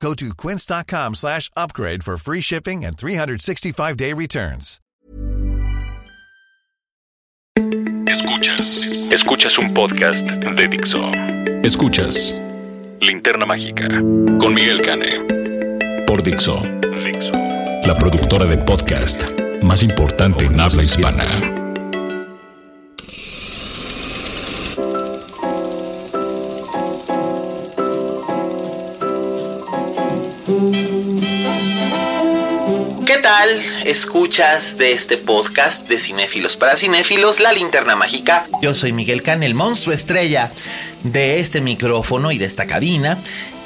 Go to quince.com slash upgrade for free shipping and 365-day returns. Escuchas. Escuchas un podcast de Dixo. Escuchas Linterna Mágica con Miguel Cane. Por Dixo. Dixo. La productora de podcast más importante en habla hispana. Escuchas de este podcast de cinéfilos para cinéfilos, La Linterna Mágica. Yo soy Miguel Can, el monstruo estrella de este micrófono y de esta cabina.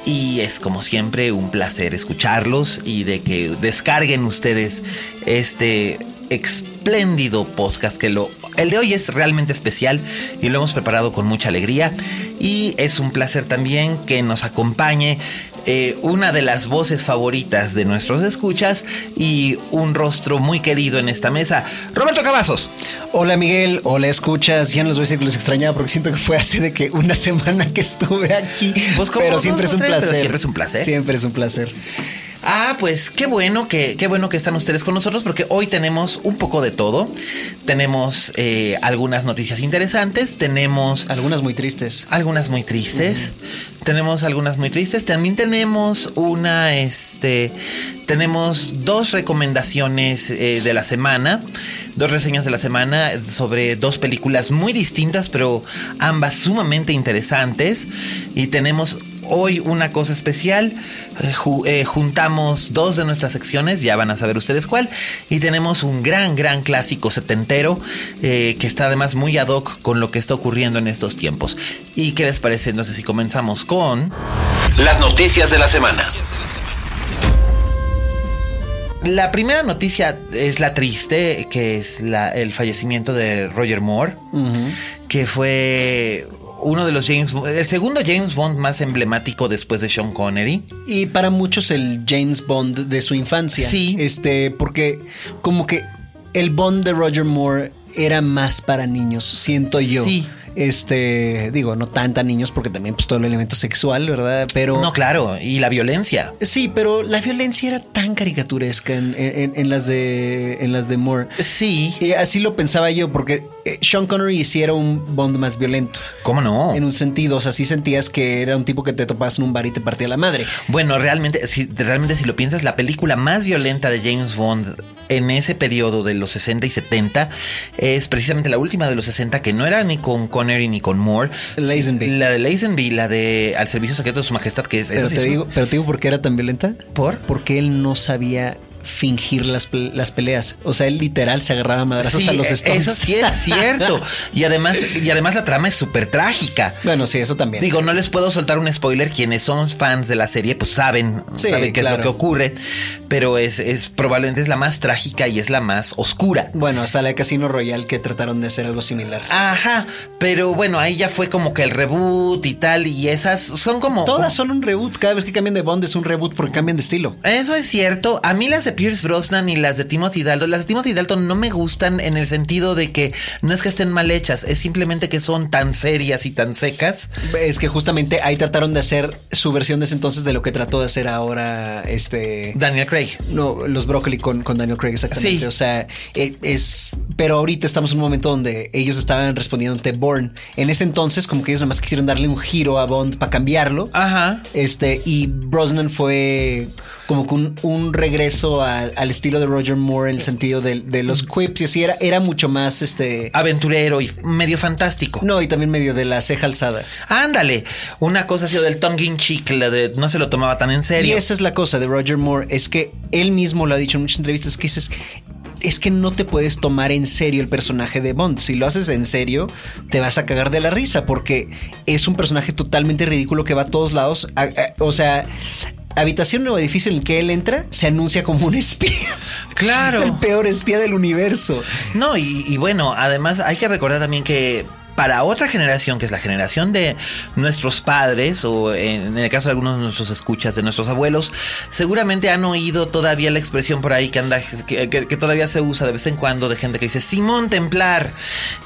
Y es como siempre un placer escucharlos y de que descarguen ustedes este espléndido podcast que lo el de hoy es realmente especial y lo hemos preparado con mucha alegría y es un placer también que nos acompañe eh, una de las voces favoritas de nuestros escuchas y un rostro muy querido en esta mesa, Roberto Cavazos. Hola Miguel, hola escuchas, ya no les voy a decir que los extrañaba porque siento que fue hace de que una semana que estuve aquí, Pues pero siempre es un tres, placer. siempre es un placer. Siempre es un placer. Ah, pues qué bueno que qué bueno que están ustedes con nosotros porque hoy tenemos un poco de todo. Tenemos eh, algunas noticias interesantes, tenemos Algunas muy tristes. algunas muy tristes. Tenemos algunas muy tristes. También tenemos una, este, tenemos dos recomendaciones eh, de la semana, dos reseñas de la semana sobre dos películas muy distintas, pero ambas sumamente interesantes. Y tenemos hoy una cosa especial. Eh, ju- eh, juntamos dos de nuestras secciones, ya van a saber ustedes cuál. Y tenemos un gran, gran clásico setentero eh, que está además muy ad hoc con lo que está ocurriendo en estos tiempos. ¿Y qué les parece? No sé si comenzamos con... Las noticias de la semana. La primera noticia es la triste, que es la- el fallecimiento de Roger Moore, que fue uno de los James, el segundo James Bond más emblemático después de Sean Connery. Y para muchos el James Bond de su infancia. Sí. Este, porque como que el Bond de Roger Moore era más para niños, siento yo. Sí. Este, digo, no tanta niños porque también pues todo el elemento sexual, ¿verdad? Pero No, claro, y la violencia. Sí, pero la violencia era tan caricaturesca en, en- en las de en las de Moore. Sí, Y así lo pensaba yo, porque eh, Sean Connery hiciera un Bond más violento. ¿cómo no? En un sentido, o sea, sí sentías que era un tipo que te topabas en un bar y te partía la madre. Bueno, realmente si, realmente si lo piensas, la película más violenta de James Bond en ese periodo de los 60 y 70 es precisamente la última de los 60 que no era ni con Connery ni con Moore. Lazenby. Sí, La de Lazenby, la de Al Servicio Secreto de Su Majestad, que es... Pero te, digo, pero te digo por qué era tan violenta. ¿Por? Porque él no sabía fingir las, las peleas. O sea, él literal se agarraba a madrazos Sí, a los eh, Stones. eso sí es cierto. Y además, y además la trama es súper trágica. bueno, sí, eso también. Digo, no les puedo soltar un spoiler. Quienes son fans de la serie, pues saben, Sí, saben qué es lo que ocurre. Pero es, es probablemente es la más trágica y es la más oscura. bueno, hasta la de Casino Royale que trataron de hacer algo similar. Ajá, pero bueno, ahí ya fue como que el reboot y tal, y esas son como... Todas son un reboot. Cada vez que cambian de Bond es un reboot porque cambian de estilo. Eso es cierto. A mí las de Pierce Brosnan y las de Timothy Dalton, las de Timothy Dalton no me gustan en el sentido de que no es que estén mal hechas, es simplemente que son tan serias y tan secas. Es que justamente ahí trataron de hacer su versión de ese entonces de lo que trató de hacer ahora este Daniel Craig. no, los brócoli con, con Daniel Craig exactamente. Sí. O sea, eh, es pero ahorita estamos en un momento donde ellos estaban respondiendo ante Bourne. En ese entonces como que ellos nomás quisieron darle un giro a Bond para cambiarlo. Ajá. Este, y Brosnan fue como que un, un regreso al- al estilo de Roger Moore en el sentido de, de los quips y así era, era mucho más este. Aventurero y medio fantástico. No, y también medio de la ceja alzada. Ándale, una cosa así del tongue in cheek, la de no se lo tomaba tan en Y serio. esa es la cosa de Roger Moore, es que él mismo lo ha dicho en muchas entrevistas, que dices, es que no te puedes tomar en serio el personaje de Bond. Si lo haces en serio, te vas a cagar de la risa, porque es un personaje totalmente ridículo que va a todos lados. A- a- o sea, habitación, nuevo edificio en el que él entra, se anuncia como un espía. Claro. Es el peor espía del universo. No, y, y bueno, además hay que recordar también que para otra generación, que es la generación de nuestros padres, o en el caso de algunos de nuestros escuchas, de nuestros abuelos, seguramente han oído todavía la expresión por ahí que anda, que, que- que todavía se usa de vez en cuando de gente que dice Simón Templar,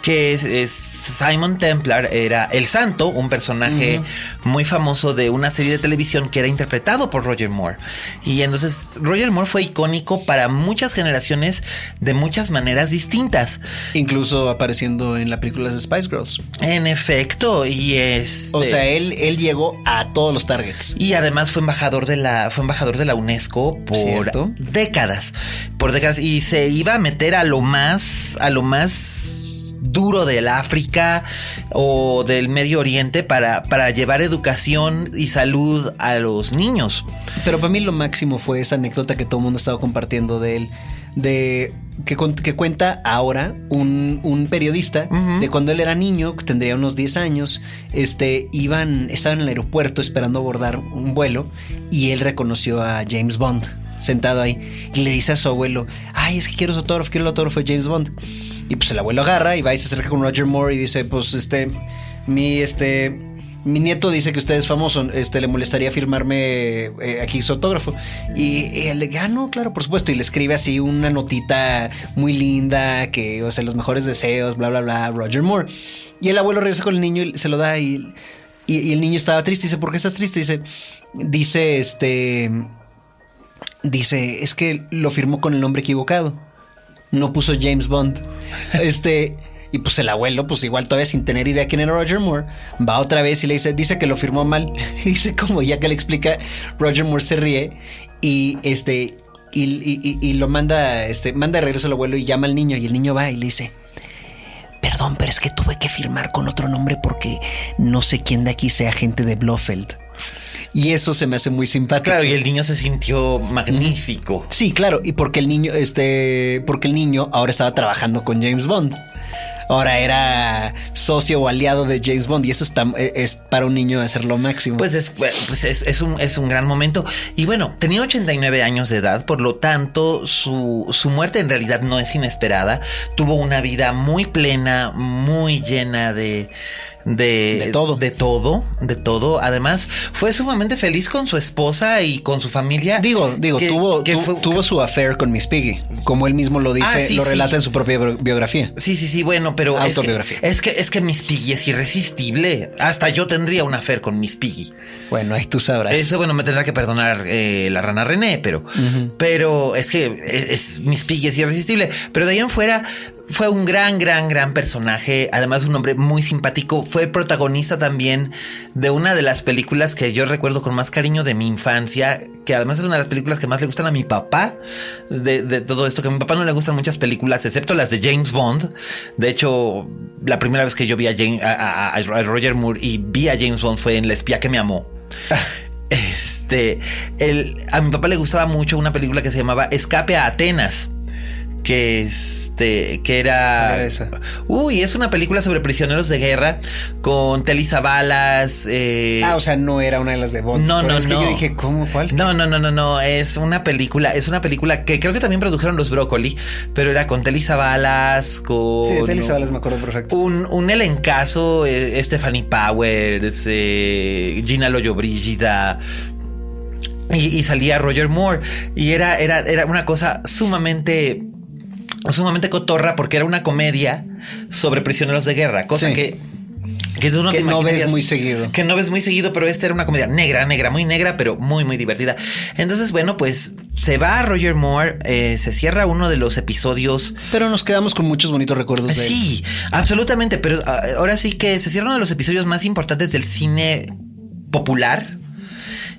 que es, es- Simon Templar era el santo, un personaje muy famoso de una serie de televisión que era interpretado por Roger Moore. Y entonces Roger Moore fue icónico para muchas generaciones de muchas maneras distintas. Incluso apareciendo en la película de Spice Girls. En efecto, y es. O sea, él, él llegó a todos los targets. Y además fue embajador de la, fue embajador de la UNESCO por Cierto. décadas. Por décadas. Y se iba a meter a lo más, a lo más duro del África o del Medio Oriente para, para llevar educación y salud a los niños. Pero para mí lo máximo fue esa anécdota que todo el mundo ha estado compartiendo de él. De que, que cuenta ahora un, un periodista de cuando él era niño, que tendría unos 10 años, este, iban, estaban en el aeropuerto esperando abordar un vuelo y él reconoció a James Bond sentado ahí y le dice a su abuelo, ay, es que quiero su autógrafo, quiero el autógrafo de James Bond. Y pues el abuelo agarra y va y se acerca con Roger Moore y dice, pues este, mi, este, mi nieto dice que usted es famoso, este, le molestaría firmarme eh, aquí su autógrafo. Y, él le dice, ah, no, claro, por supuesto. Y le escribe así una notita muy linda, que, o sea, los mejores deseos, bla, bla, bla, Roger Moore. Y el abuelo regresa con el niño y se lo da y, y, y el niño estaba triste. Dice, ¿por qué estás triste? Dice, dice, este, dice, es que lo firmó con el nombre equivocado. No puso James Bond. Este, y pues el abuelo, pues igual todavía sin tener idea quién era Roger Moore, va otra vez y le dice, dice que lo firmó mal. Y dice como ya que le explica, Roger Moore se ríe y este, y, y- y- lo manda, este, manda de regreso al abuelo y llama al niño y el niño va y le dice, perdón, pero es que tuve que firmar con otro nombre porque no sé quién de aquí sea agente de Blofeld. Y eso se me hace muy simpático. Claro, y el niño se sintió magnífico. Sí, claro, y porque el niño, este, porque el niño ahora estaba trabajando con James Bond. Ahora era socio o aliado de James Bond y eso está, es para un niño hacer lo máximo. Pues es, pues es, es un, es un gran momento. Y bueno, tenía 89 años de edad, por lo tanto, su, su muerte en realidad no es inesperada. Tuvo una vida muy plena, muy llena de. De, De todo. De todo, de todo. Además, fue sumamente feliz con su esposa y con su familia. digo, digo, que- tuvo, que tu- fue- tuvo su affair con Miss Piggy, como él mismo lo dice, Ah, sí, lo sí. relata en su propia bi- biografía. Sí, sí, sí, bueno, pero es que, Autobiografía. es que es que Miss Piggy es irresistible. Hasta yo tendría una affair con Miss Piggy. Bueno, ahí tú sabrás. Eso, bueno, me tendrá que perdonar eh, la rana René, pero, pero es que es, es- Miss Piggy es irresistible. Pero de ahí en fuera fue un gran, gran, gran personaje. Además, un hombre muy simpático. Fue protagonista también de una de las películas que yo recuerdo con más cariño de mi infancia, que además es una de las películas que más le gustan a mi papá. De, de todo esto, que a mi papá no le gustan muchas películas, excepto las de James Bond. De hecho, la primera vez que yo vi a, Jane- a- a- a Roger Moore y vi a James Bond fue en La espía que me amó. Este, el, a mi papá le gustaba mucho una película que se llamaba Escape a Atenas. Que este, que era. ¿Cuál era esa? Uy, es una película sobre prisioneros de guerra con Telly Savalas. eh, ah, o sea, no era una de las de Bond. No, no, es que no. yo dije, ¿cómo? ¿Cuál? no, no, no, no, no. Es una película, es una película que creo que también produjeron los Brócoli, pero era con Telly Savalas, con. Sí, Telly Savalas me acuerdo perfecto. Un, un elencazo, eh, Stephanie Powers, eh, Gina Loyo Brígida. Y, y salía Roger Moore. Y era, era, era una cosa sumamente. Sumamente cotorra porque era una comedia sobre prisioneros de guerra, cosa Sí. que, que tú no Que no ves muy seguido. Que no ves muy seguido, pero esta era una comedia negra, negra, muy negra, pero muy, muy divertida. Entonces, bueno, pues se va Roger Moore, eh, se cierra uno de los episodios Pero nos quedamos con muchos bonitos recuerdos de él. Sí, absolutamente, pero ah, ahora sí que se cierra uno de los episodios más importantes del cine popular.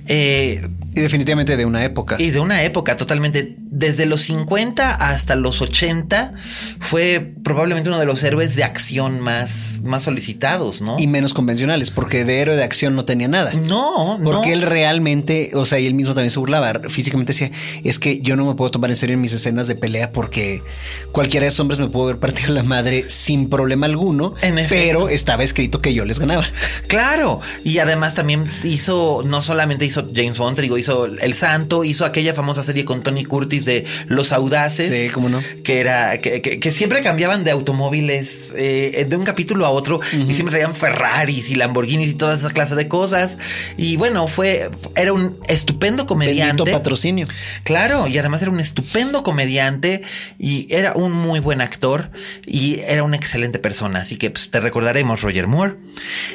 eh, Y definitivamente de una época. y de una época totalmente, desde los 50 hasta los 80, fue probablemente uno de los héroes de acción más, más solicitados, ¿no? y menos convencionales, porque de héroe de acción no tenía nada. no, Porque no. él realmente, o sea, y él mismo también se burlaba, físicamente decía, es que yo no me puedo tomar en serio en mis escenas de pelea porque cualquiera de esos hombres me pudo haber partido la madre sin problema alguno, En pero estaba escrito que yo les ganaba. Claro, y además también hizo, no solamente hizo James Bond, digo, hizo hizo El Santo, hizo aquella famosa serie con Tony Curtis de Los Audaces. Sí, cómo no. Que era, que, que, siempre cambiaban de automóviles eh, de un capítulo a otro y siempre traían Ferraris y Lamborghinis y todas esas clases de cosas. Y bueno, fue, era un estupendo comediante. Patrocinio. Claro, y además era un estupendo comediante y era un muy buen actor y era una excelente persona. Así que pues, te recordaremos, Roger Moore.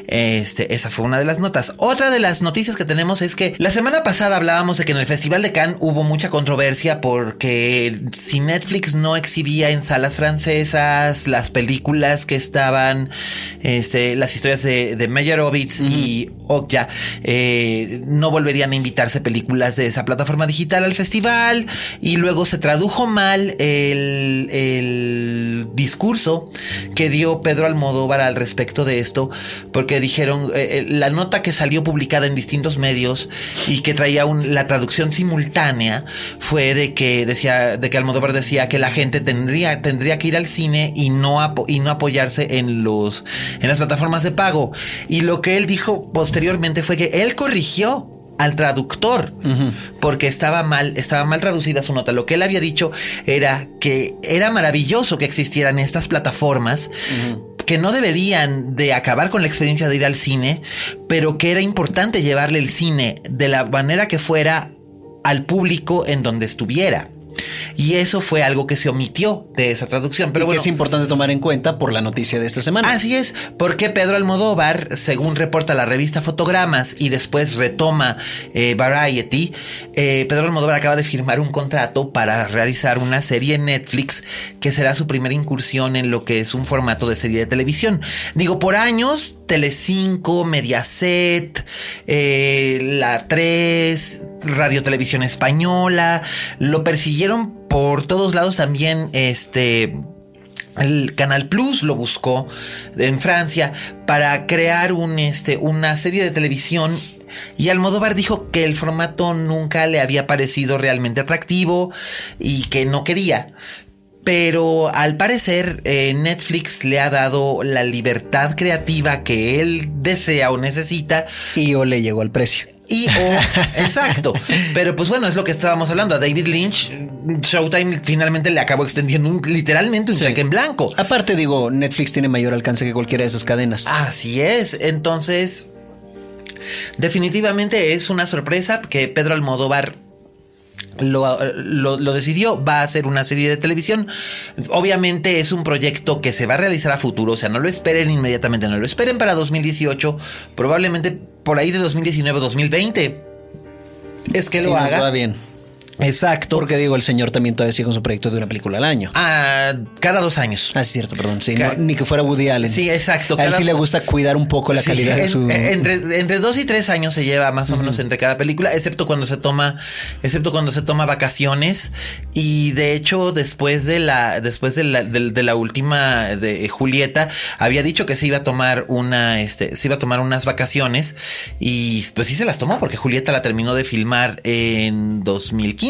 Este, esa fue una de las notas. Otra de las noticias que tenemos es que la semana pasada hablábamos de que en el Festival de Cannes hubo mucha controversia porque si Netflix no exhibía en salas francesas las películas que estaban, este, las historias de, de Meyerowitz y Okja, eh, no volverían a invitarse películas de esa plataforma digital al festival y luego se tradujo mal el, el discurso que dio Pedro Almodóvar al respecto de esto porque dijeron eh, eh, la nota que salió publicada en distintos medios y que traía la traducción simultánea fue de que decía de que Almodóvar decía que la gente tendría tendría que ir al cine y no y no apoyarse en los en las plataformas de pago. Y lo que él dijo posteriormente fue que él corrigió al traductor porque estaba mal, estaba mal traducida su nota. Lo que él había dicho era que era maravilloso que existieran estas plataformas que no deberían de acabar con la experiencia de ir al cine, pero que era importante llevarle el cine de la manera que fuera al público en donde estuviera. Y eso fue algo que se omitió de esa traducción. Pero es importante tomar en cuenta por la noticia de esta semana. Así es, porque Pedro Almodóvar, según reporta la revista Fotogramas y después retoma eh, Variety, eh, Pedro Almodóvar acaba de firmar un contrato para realizar una serie en Netflix que será su primera incursión en lo que es un formato de serie de televisión. Digo, por años, Telecinco, Mediaset, eh, La 3, Radio Televisión Española, lo persiguieron por todos lados también, este... El Canal Plus lo buscó en Francia para crear un, este, una serie de televisión y Almodóvar dijo que el formato nunca le había parecido realmente atractivo y que no quería. Pero al parecer eh, Netflix le ha dado la libertad creativa que él desea o necesita. Y o le llegó al precio. Y o, exacto. Pero pues bueno, es lo que estábamos hablando. A David Lynch, Showtime finalmente le acabó extendiendo literalmente un cheque en blanco. Aparte, digo, Netflix tiene mayor alcance que cualquiera de esas cadenas. Así es. Entonces, definitivamente es una sorpresa que Pedro Almodóvar lo, decidió, va a ser una serie de televisión. Obviamente es un proyecto que se va a realizar a futuro, o sea, no lo esperen inmediatamente, no lo esperen para 2018, probablemente por ahí de 2019-2020. Es que lo haga. va bien. Exacto. Porque digo, el señor también todavía sigue con su proyecto de una película al año. Ah, cada dos años. Ah, es cierto, perdón. Sí, ni que fuera Woody Allen. Sí, exacto. A él sí le gusta cuidar un poco la calidad de su. Entre, entre, dos y tres años se lleva más o menos entre cada película, excepto cuando se toma, excepto cuando se toma vacaciones. Y de hecho, después de la, después de la, de, la última de Julieta, había dicho que se iba a tomar una, este, se iba a tomar unas vacaciones. Y pues sí se las tomó porque Julieta la terminó de filmar en 2015.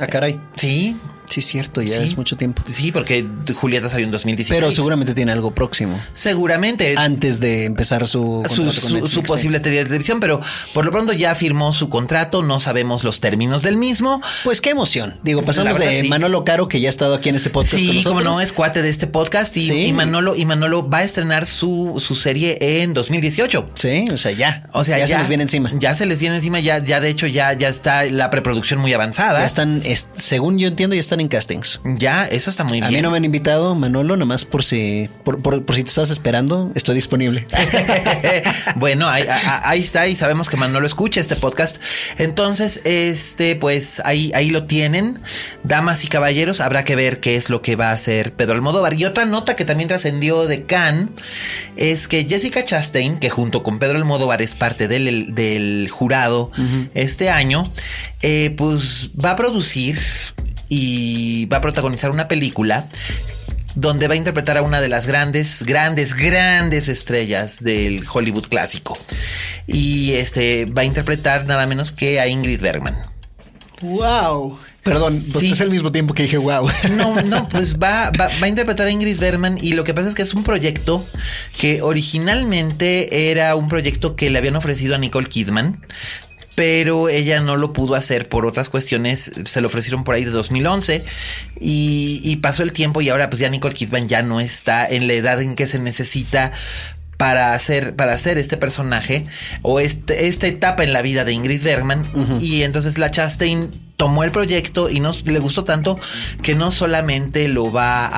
Ah, caray. Sí, Sí, es cierto, ya es mucho tiempo. Sí, porque Julieta salió en 2016. Pero seguramente tiene algo próximo. Seguramente. Antes de empezar su su, posible serie de televisión, pero por lo pronto ya firmó su contrato, no sabemos los términos del mismo. Pues qué emoción. Digo, pasamos de Manolo Caro, que ya ha estado aquí en este podcast. Sí, como no, es cuate de este podcast. Y, Manolo, y Manolo va a estrenar su, su serie en 2018. Sí, o sea, ya. O sea, ya, se les viene encima. Ya se les viene encima, ya, ya de hecho, ya, ya está la preproducción muy avanzada. Ya están, según yo entiendo, ya están en castings. Ya, eso está muy bien. A mí no me han invitado, Manolo, nomás por si, por, si te estás esperando, estoy disponible. bueno, ahí, ahí, está y sabemos que Manolo escucha este podcast. Entonces, este, pues ahí, ahí lo tienen. Damas y caballeros, habrá que ver qué es lo que va a hacer Pedro Almodóvar. Y otra nota que también trascendió de Cannes es que Jessica Chastain, que junto con Pedro Almodóvar es parte del, del jurado este año, eh, pues va a producir y va a protagonizar una película donde va a interpretar a una de las grandes, grandes, grandes estrellas del Hollywood clásico. Y este va a interpretar nada menos que a Ingrid Bergman. ¡Wow! Perdón, pues es el mismo tiempo que dije wow. No, no, pues va, va, va, a interpretar a Ingrid Bergman y lo que pasa es que es un proyecto que originalmente era un proyecto que le habían ofrecido a Nicole Kidman, pero ella no lo pudo hacer por otras cuestiones. Se lo ofrecieron por ahí de 2011 y, y pasó el tiempo y ahora pues ya Nicole Kidman ya no está en la edad en que se necesita para hacer, para hacer este personaje o este, esta etapa en la vida de Ingrid Bergman. Y entonces la Chastain tomó el proyecto y nos le gustó tanto que no solamente lo va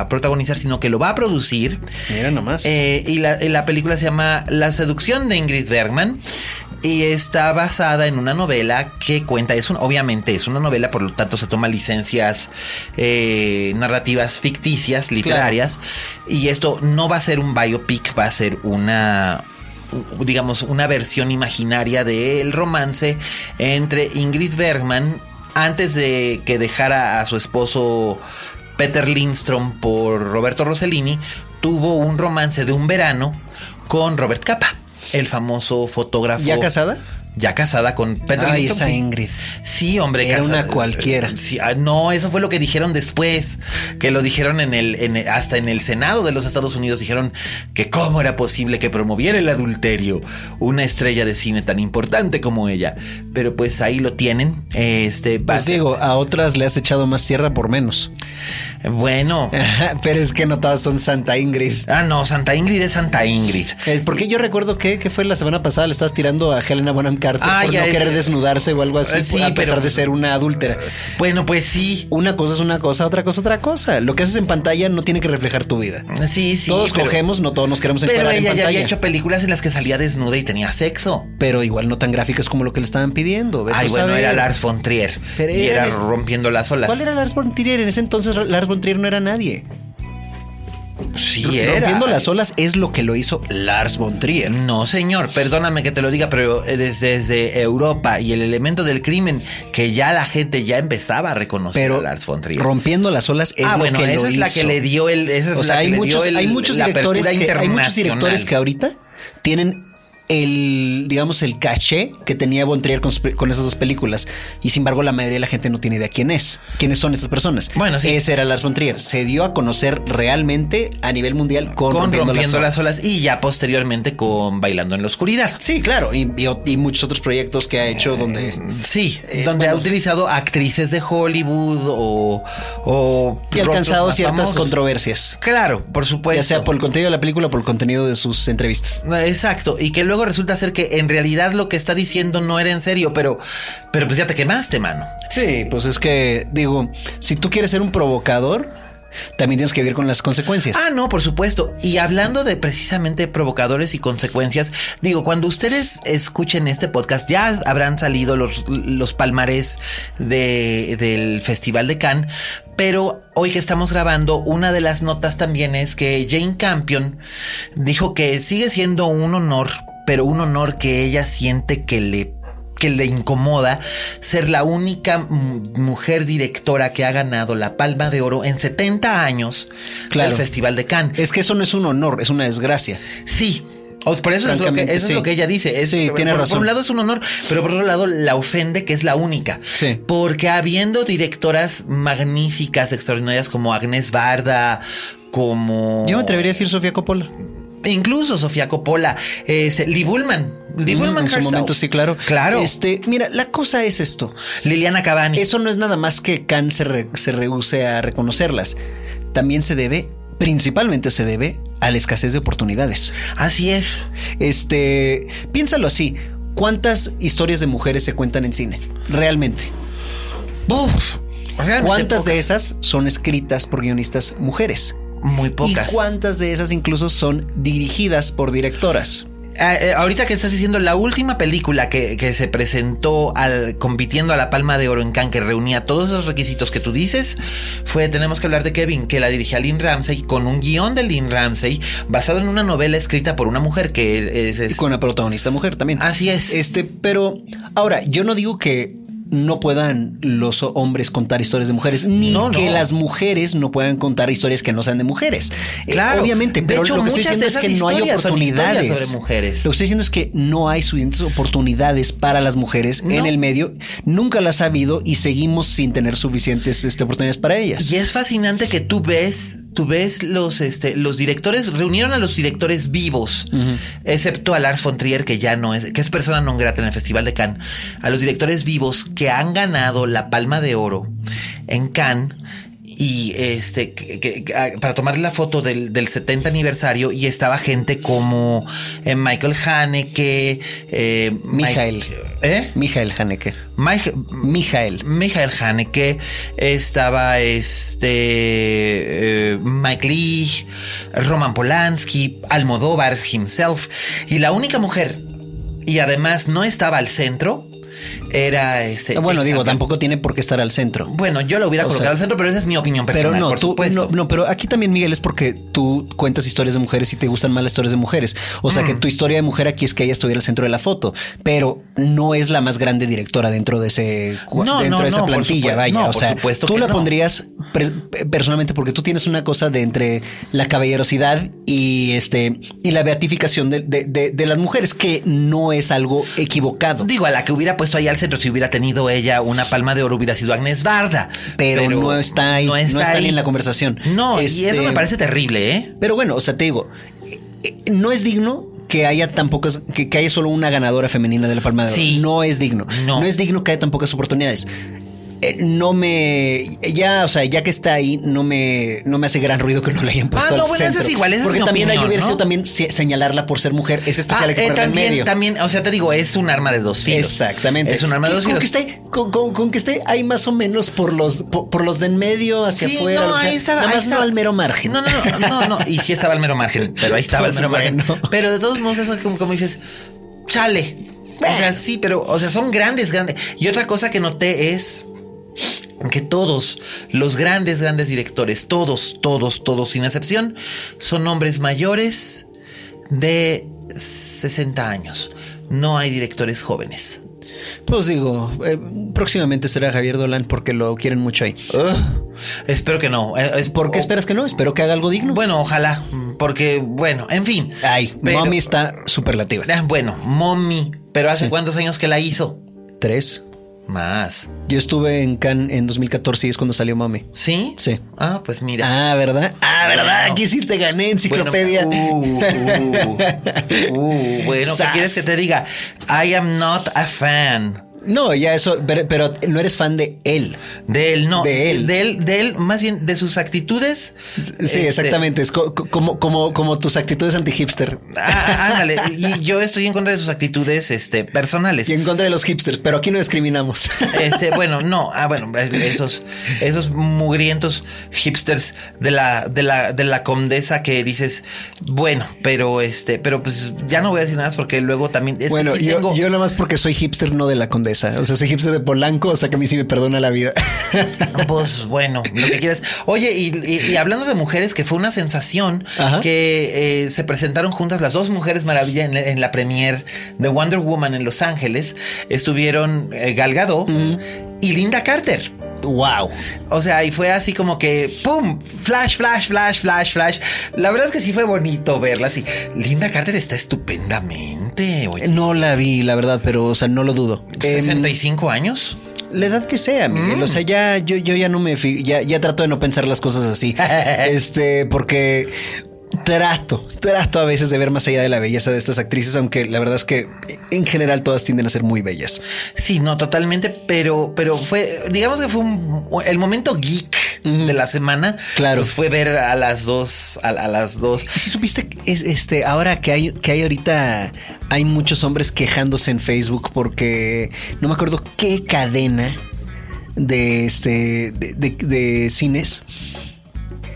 a, protagonizar, sino que lo va a producir. Mira nomás. Eh, y la, la película se llama La seducción de Ingrid Bergman y está basada en una novela que cuenta, es un, obviamente es una novela, por lo tanto se toma licencias eh, narrativas ficticias, literarias, y esto no va a ser un biopic, va a ser una, digamos, una versión imaginaria del romance entre Ingrid Bergman antes de que dejara a su esposo Peter Lindstrom por Roberto Rossellini, tuvo un romance de un verano con Robert Capa el famoso fotógrafo. ¿Ya casada? Ya casada con Peter Ay, esa Ingrid. Sí, hombre. Era una cualquiera. Sí, ah, no, eso fue lo que dijeron después. Que lo dijeron en el, en hasta en el Senado de los Estados Unidos. Dijeron que cómo era posible que promoviera el adulterio una estrella de cine tan importante como ella. Pero pues ahí lo tienen. Este, pues digo, a otras le has echado más tierra por menos. Bueno. Pero es que no todas son Santa Ingrid. Ah, no, Santa Ingrid es Santa Ingrid. Eh, porque yo recuerdo que, que, fue la semana pasada, le estabas tirando a Helena Bonham Carter ah, por no querer desnudarse o algo así, sí, a pesar de ser una adúltera. Bueno, pues sí. Una cosa es una cosa, otra cosa otra cosa. Lo que haces en pantalla no tiene que reflejar tu vida. Sí, sí. Todos cogemos, no todos nos queremos Pero ella ya había hecho películas en las que salía desnuda y tenía sexo. Pero igual no tan gráficas como lo que le estaban pidiendo. Ay, bueno, era Lars von Trier. y era rompiendo las olas. ¿Cuál era Lars von Trier? En ese entonces Lars von Trier no era nadie. Sí, era. Rompiendo las olas es lo que lo hizo Lars von Trier. No, señor, perdóname que te lo diga, pero desde, Europa y el elemento del crimen que ya la gente ya empezaba a reconocer a Lars von Trier. Rompiendo las olas es ah, lo que esa es la que le dio el. Esa es la hay, muchos, hay muchos directores que, hay muchos directores que ahorita tienen el, digamos, el caché que tenía Von Trier con, esas dos películas. Y sin embargo, la mayoría de la gente no tiene idea quién es, quiénes son estas personas. Bueno, sí. Ese era Lars Von Trier. Se dio a conocer realmente a nivel mundial con, Rompiendo, las, olas. y ya posteriormente con Bailando en la Oscuridad. Sí, claro. Y, muchos otros proyectos que ha hecho donde. sí, eh, donde ha utilizado actrices de Hollywood o. o y ha alcanzado ciertas controversias. Claro, por supuesto. Ya sea por el contenido de la película o por el contenido de sus entrevistas. Exacto. Y que luego resulta ser que en realidad lo que está diciendo no era en serio, pero, pero pues ya te quemaste, mano. Sí, pues es que digo, si tú quieres ser un provocador, también tienes que vivir con las consecuencias. Ah, no, por supuesto. Y hablando de precisamente provocadores y consecuencias, digo, cuando ustedes escuchen este podcast, ya habrán salido los, los palmarés de, del Festival de Cannes, pero hoy que estamos grabando, una de las notas también es que Jane Campion dijo que sigue siendo un honor pero un honor que ella siente que le que le incomoda ser la única mujer directora que ha ganado la Palma de Oro en 70 años claro. del Festival de Cannes. Es que eso no es un honor, es una desgracia. Sí, por eso, es lo, que, eso es lo que ella dice. sí, tiene razón. Por un lado es un honor, pero por otro lado la ofende que es la única. Sí. Porque habiendo directoras magníficas, extraordinarias como Agnes Barda, como... Yo me atrevería a decir Sofía Coppola. Incluso Sofía Coppola, este, Lee Bullman. Lee mm, en su momento, sí, claro. Claro. Este, mira, la cosa es esto. Liliana Cavani. Eso no es nada más que Khan se, rehúse a reconocerlas. También se debe, principalmente se debe a la escasez de oportunidades. Así es. Este, piénsalo así. ¿Cuántas historias de mujeres se cuentan en cine? Realmente. Uf, ¿Cuántas de esas son escritas por guionistas mujeres? Muy pocas. ¿Y cuántas de esas incluso son dirigidas por directoras? Ah, eh, ahorita que estás diciendo, la última película que, se presentó al compitiendo a la Palma de Oro en Cannes, que reunía todos esos requisitos que tú dices, fue Tenemos que hablar de Kevin, que la dirigía Lynn Ramsey, con un guion de Lynn Ramsey, basado en una novela escrita por una mujer que es. es... Y con una protagonista mujer también. Así es. Este, pero ahora, yo no digo que no puedan los hombres contar historias de mujeres, ni que las mujeres no puedan contar historias que no sean de mujeres. Eh, claro, obviamente, pero lo que estoy diciendo es que no hay oportunidades sobre mujeres. Lo que estoy diciendo es que no hay suficientes oportunidades para las mujeres en el medio. Nunca las ha habido y seguimos sin tener suficientes este, oportunidades para ellas. Y es fascinante que tú ves tú ves los, este, los directores, reunieron a los directores vivos, excepto a Lars von Trier, que ya no es, que es persona non grata en el Festival de Cannes, a los directores vivos que han ganado la Palma de Oro en Cannes y este para tomar la foto del, 70 aniversario y estaba gente como eh, Michael Haneke, eh, Michael, ¿eh? Michael Haneke, Michael, Michael Haneke, estaba este eh, Mike Lee, Roman Polanski, Almodóvar himself y la única mujer y además no estaba al centro era este. Bueno, digo, tampoco tiene por qué estar al centro. Bueno, yo lo hubiera colocado al centro, pero esa es mi opinión personal. Pero no, por tú, no, no, pero aquí también, Miguel, es porque tú cuentas historias de mujeres y te gustan más las historias de mujeres. O sea que mm. tu historia de mujer aquí es que ella estuviera al centro de la foto, pero no es la más grande directora dentro de ese dentro de esa plantilla. Vaya, o sea, tú la pondrías personalmente porque tú tienes una cosa de entre la caballerosidad y este y la beatificación de, de las mujeres, que no es algo equivocado. Digo, a la que hubiera puesto ahí al si hubiera tenido ella una palma de oro, hubiera sido Agnes Barda. Pero, no está ahí, no está, ahí. en la conversación. No, y eso me este, parece terrible, ¿eh? Pero bueno, o sea, te digo, no es digno que haya tan pocas, que, haya solo una ganadora femenina de la Palma de Oro. Sí. No es digno. No. no es digno que haya tan pocas oportunidades. Eh, no me ya o sea ya que está ahí no me no me hace gran ruido que no le hayan puesto ah, no, bueno, eso es igual eso porque también hay hubiera sido también señalarla por ser mujer es especial ah, que eh, también medio. también o sea te digo es un arma de dos filos. Exactamente. Es un arma de dos filos. con que esté con, que esté ahí más o menos por los por, los de en medio hacia afuera no, ahí estaba nada más estaba. al mero margen. No no no no no y sí estaba al mero margen pero ahí estaba al mero margen. pero de todos modos eso como, como dices chale. O sea, sí, pero, o sea, son grandes, grandes. Y otra cosa que noté es que todos los grandes, grandes directores, todos, todos, todos, sin excepción, son hombres mayores de 60 años. No hay directores jóvenes. Pues digo, eh, próximamente será Javier Dolan porque lo quieren mucho ahí. espero que no. Eh, ¿Por qué esperas que no? Espero que haga algo digno. Bueno, ojalá. Porque, bueno, en fin. Ay, Mommy está superlativa. Ah, bueno, Mommy. Pero ¿hace cuántos años que la hizo? Tres. Más. Yo estuve en Cannes en 2014 y es cuando salió Mami. ¿Sí? Sí. Ah, pues mira. Ah, ¿verdad? Ah, ¿verdad? Aquí sí te gané enciclopedia. Bueno, uh, uh, uh, bueno, ¿qué quieres que te diga? I am not a fan. No, ya eso, pero, no eres fan de él. De él, no. De él. De él, de él, más bien de sus actitudes. Sí, este, exactamente. Es como, como, como tus actitudes anti-hipster. Ah, ándale. y yo estoy en contra de sus actitudes este, personales. Y en contra de los hipsters, pero aquí no discriminamos. Este, bueno, no. Ah, bueno, esos, esos mugrientos hipsters de la, de la, de la condesa que dices, bueno, pero este, pero pues ya no voy a decir nada porque luego también. bueno, yo, yo nada más porque soy hipster, no de la condesa. O sea, soy hipster de Polanco, o sea que a mí sí me perdona la vida. Pues bueno, lo que quieras. Oye, y, hablando de mujeres, que fue una sensación que eh, se presentaron juntas las dos mujeres maravilla en, la premier de Wonder Woman en Los Ángeles. Estuvieron eh, Gal Gadot y Linda Carter. Wow. O sea, y fue así como que ¡pum! Flash, flash, flash, flash, flash. La verdad es que sí fue bonito verla así. Linda Carter está estupendamente. No la vi, la verdad, pero, o sea, no lo dudo. ¿65 em, años? La edad que sea, Miguel. O sea, ya yo, yo ya no me ya, ya trato de no pensar las cosas así. este, porque trato, trato a veces de ver más allá de la belleza de estas actrices, aunque la verdad es que en general todas tienden a ser muy bellas. Sí, no, totalmente, pero, pero fue, digamos que fue el momento geek de la semana. Claro. Pues fue ver a las dos, a, las dos. Si supiste, es, este, ahora que hay, que hay ahorita, hay muchos hombres quejándose en Facebook porque no me acuerdo qué cadena de este, de cines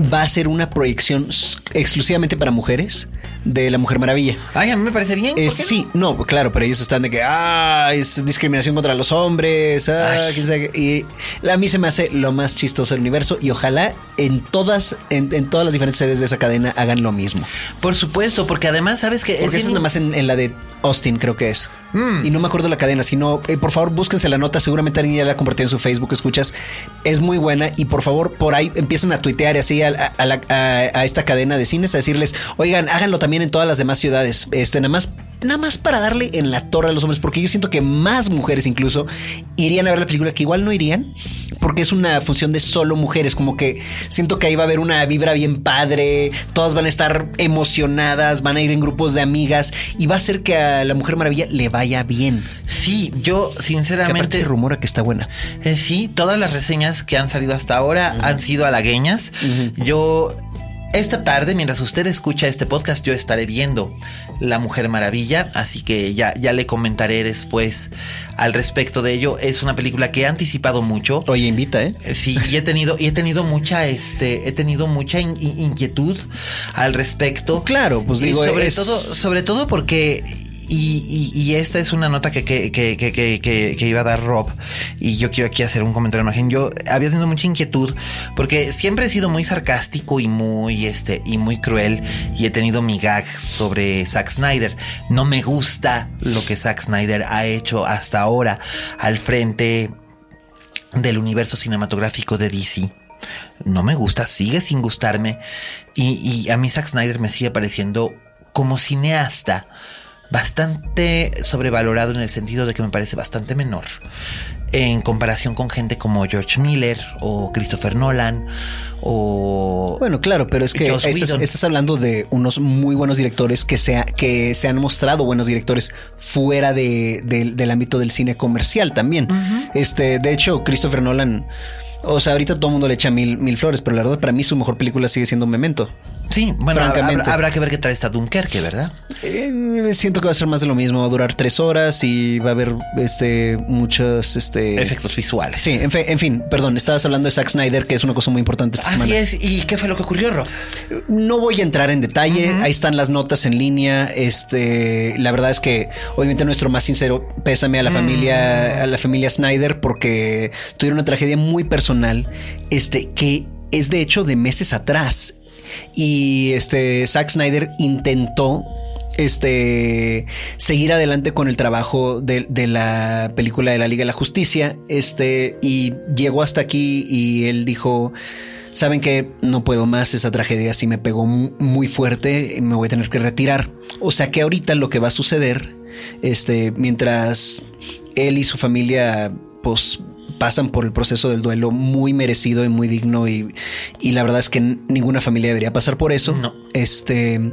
va a ser una proyección exclusivamente para mujeres de la Mujer Maravilla. Ay, a mí me parece bien. sí, no, claro, pero ellos están de que, ah, es discriminación contra los hombres. Ah, y a mí se me hace lo más chistoso del universo y ojalá en todas, en, todas las diferentes sedes de esa cadena hagan lo mismo. Por supuesto, porque además sabes que porque es, es nada más en, la de Austin, creo que es. Mm. Y no me acuerdo la cadena, sino, eh, por favor, búsquense la nota. Seguramente alguien ya la compartió en su Facebook, escuchas. Es muy buena y por favor, por ahí empiecen a tuitear así a, a esta cadena de cines a decirles, oigan, háganlo también en todas las demás ciudades. Este, nada más nada más para darle en la torre a los hombres, porque yo siento que más mujeres incluso irían a ver la película, que igual no irían, porque es una función de solo mujeres, como que siento que ahí va a haber una vibra bien padre, todas van a estar emocionadas, van a ir en grupos de amigas y va a hacer que a la Mujer Maravilla le vaya bien. Sí, yo sinceramente... se rumora que está buena. Eh, sí, todas las reseñas que han salido hasta ahora han sido halagueñas. Yo esta tarde, mientras usted escucha este podcast, yo estaré viendo La Mujer Maravilla, así que ya, ya le comentaré después al respecto de ello. Es una película que he anticipado mucho. Oye, invita, ¿eh? eh sí, y he tenido, y he tenido mucha, este, he tenido mucha inquietud al respecto. Claro, pues digo, sobre todo, sobre todo porque y, esta es una nota que, que, iba a dar Rob. Y yo quiero aquí hacer un comentario. Yo había tenido mucha inquietud porque siempre he sido muy sarcástico y muy, este, y muy cruel. Y he tenido mi gag sobre Zack Snyder. No me gusta lo que Zack Snyder ha hecho hasta ahora al frente del universo cinematográfico de DC. No me gusta, sigue sin gustarme. Y, y a mí Zack Snyder me sigue pareciendo como cineasta bastante sobrevalorado en el sentido de que me parece bastante menor en comparación con gente como George Miller o Christopher Nolan o bueno claro pero es que estás, hablando de unos muy buenos directores que se, que se han mostrado buenos directores fuera de, del ámbito del cine comercial también. Este de hecho Christopher Nolan o sea, ahorita todo el mundo le echa mil, mil flores, pero la verdad para mí su mejor película sigue siendo Memento. Sí, bueno, habrá, que ver qué tal está Dunkerque, ¿verdad? Eh, siento que va a ser más de lo mismo, va a durar tres horas y va a haber este muchos este efectos visuales. Sí, en, fin, perdón, estabas hablando de Zack Snyder, que es una cosa muy importante esta Así es, ¿y qué fue lo que ocurrió, Rob? No voy a entrar en detalle, ahí están las notas en línea. Este, la verdad es que obviamente nuestro más sincero pésame a la familia, a la familia Snyder, porque tuvieron una tragedia muy personal, este, que es de hecho de meses atrás y este Zack Snyder intentó este seguir adelante con el trabajo de, la película de la Liga de la Justicia este y llegó hasta aquí y él dijo saben que no puedo más esa tragedia si me pegó muy fuerte me voy a tener que retirar o sea que ahorita lo que va a suceder este mientras él y su familia pues pasan por el proceso del duelo muy merecido y muy digno y, la verdad es que ninguna familia debería pasar por eso. No. Este,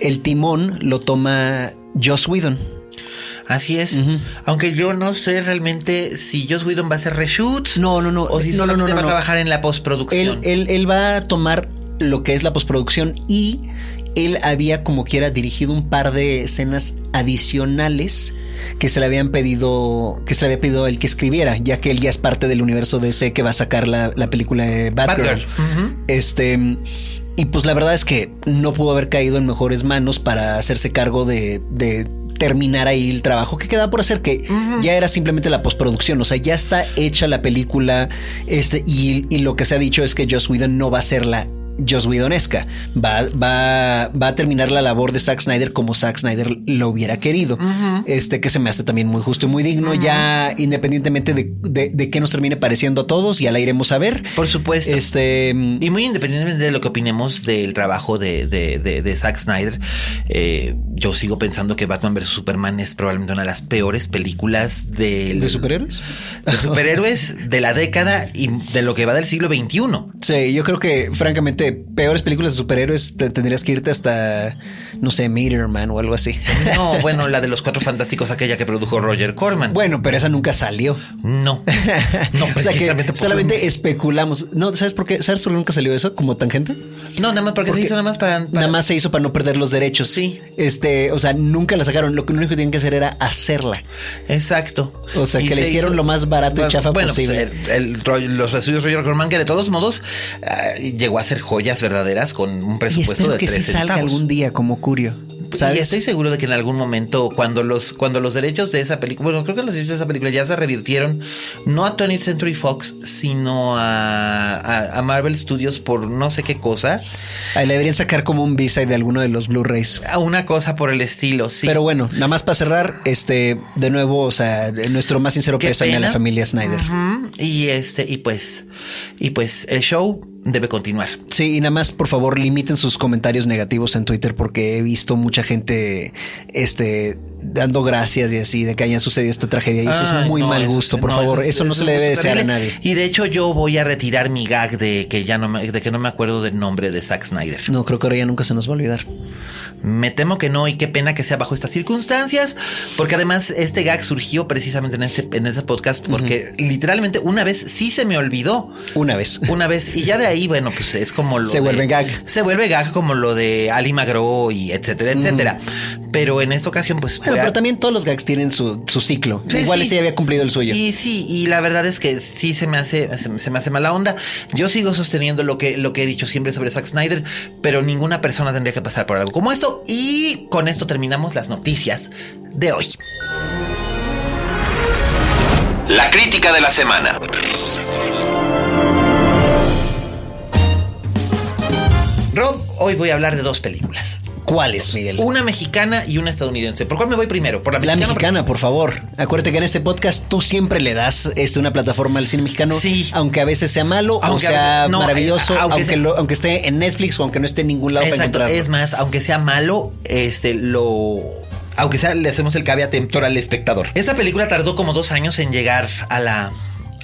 el timón lo toma Joss Whedon. Así es. Aunque yo no sé realmente si Joss Whedon va a hacer reshoots. No, no, no. O si no, no, va a trabajar en la postproducción. Él, él, va a tomar lo que es la postproducción y él había como quiera dirigido un par de escenas adicionales que se le habían pedido, que se le había pedido el que escribiera, ya que él ya es parte del universo DC que va a sacar la, película de Batgirl. Este. Y pues la verdad es que no pudo haber caído en mejores manos para hacerse cargo de, terminar ahí el trabajo que queda por hacer, que ya era simplemente la postproducción, o sea, ya está hecha la película, este, y, y, lo que se ha dicho es que Joss Whedon no va a ser la Joss Whedonesca. Va, va, va a terminar la labor de Zack Snyder como Zack Snyder lo hubiera querido. Este que se me hace también muy justo y muy digno. Ya independientemente de, de, qué nos termine pareciendo a todos, ya la iremos a ver. Por supuesto. Este y muy independientemente de lo que opinemos del trabajo de, de, Zack Snyder, eh, yo sigo pensando que Batman vs Superman es probablemente una de las peores películas ¿De superhéroes? De superhéroes de la década y de lo que va del siglo XXI. Sí, yo creo que francamente peores películas de superhéroes, te tendrías que irte hasta, no sé, Meteor Man o algo así. No, bueno, la de los cuatro fantásticos, aquella que produjo Roger Corman. Bueno, pero esa nunca salió. No. No, o sea que solamente especulamos. No, ¿sabes por qué? ¿Sabes por qué nunca salió eso como tangente? No, nada más porque, se hizo nada más para, Nada más se hizo para no perder los derechos. Sí. Este, o sea, nunca la sacaron. Lo, único que tienen que hacer era hacerla. Exacto. O sea, que le hicieron lo más barato y chafa pues, posible. los estudios Roger Corman, que de todos modos ah, llegó a ser joyas verdaderas con un presupuesto de que sí salga algún día como Curio. Y estoy seguro de que en algún momento, cuando los, cuando los derechos de esa película, bueno, creo que los derechos de esa película ya se revirtieron, no a 20th Century Fox, sino a, Marvel Studios por no sé qué cosa. Ahí le deberían sacar como un visa de alguno de los Blu-rays. A una cosa por el estilo, sí. Pero bueno, nada más para cerrar, este, de nuevo, o sea, nuestro más sincero pésame a la familia Snyder. Y este, y pues, y pues el show debe continuar. Sí, y nada más, por favor, limiten sus comentarios negativos en Twitter porque he visto mucha gente este, dando gracias y así de que haya sucedido esta tragedia. Y eso es muy mal gusto, por favor. Eso, no se le debe desear a nadie. Y de hecho, yo voy a retirar mi gag de que ya no me, de que no me acuerdo del nombre de Zack Snyder. No, creo que ahora ya nunca se nos va a olvidar. Me temo que no, y qué pena que sea bajo estas circunstancias, porque además este gag surgió precisamente en este, en este podcast, porque literalmente una vez sí se me olvidó. Una vez. Una vez. Y ya de ahí, bueno, pues es como lo. Se vuelve gag. Se vuelve gag como lo de Ali Magro y etcétera, etcétera. Pero en esta ocasión, pues. Bueno, pero también todos los gags tienen su, ciclo. Igual sí. había cumplido el suyo. Y sí, y la verdad es que sí se me hace, se, me hace mala onda. Yo sigo sosteniendo lo que, lo que he dicho siempre sobre Zack Snyder, pero ninguna persona tendría que pasar por algo como esto. Y con esto terminamos las noticias de hoy. La crítica de la semana. Rob, hoy voy a hablar de dos películas. ¿Cuáles, Miguel? Una mexicana y una estadounidense. ¿Por cuál me voy primero? Por la mexicana. La mexicana, por favor. Acuérdate que en este podcast tú siempre le das este, una plataforma al cine mexicano. Sí. Aunque a veces sea malo, aunque sea maravilloso, aunque, aunque, esté en Netflix o aunque no esté en ningún lado Exacto. para Es más, aunque sea malo, este lo aunque sea le hacemos el caveat temptor al espectador. Esta película tardó como dos años en llegar a la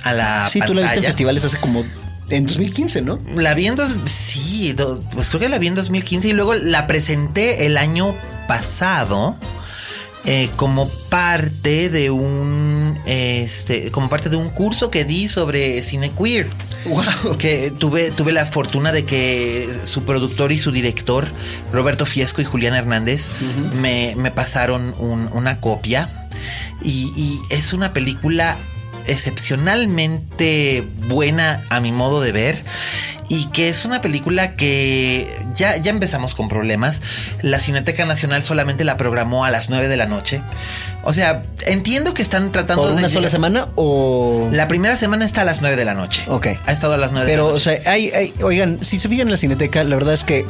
a la Sí, tú la viste en festivales hace como en 2015, ¿no? La vi en dos, sí, pues creo que la vi en 2015 y luego la presenté el año pasado eh, como parte de un este como parte de un curso que di sobre cine queer. Wow. Que tuve, tuve la fortuna de que su productor y su director, Roberto Fiesco y Julián Hernández, me, pasaron una copia. Y, y es una película excepcionalmente buena a mi modo de ver y que es una película que ya, ya empezamos con problemas. La Cineteca Nacional solamente la programó a las 9 de la noche. O sea, entiendo que están tratando ¿Por una sola semana o...? La primera semana está a las 9 de la noche. Ok. Ha estado a las 9 Pero, de la noche. o sea, hay, oigan, si se fijan en la Cineteca, la verdad es que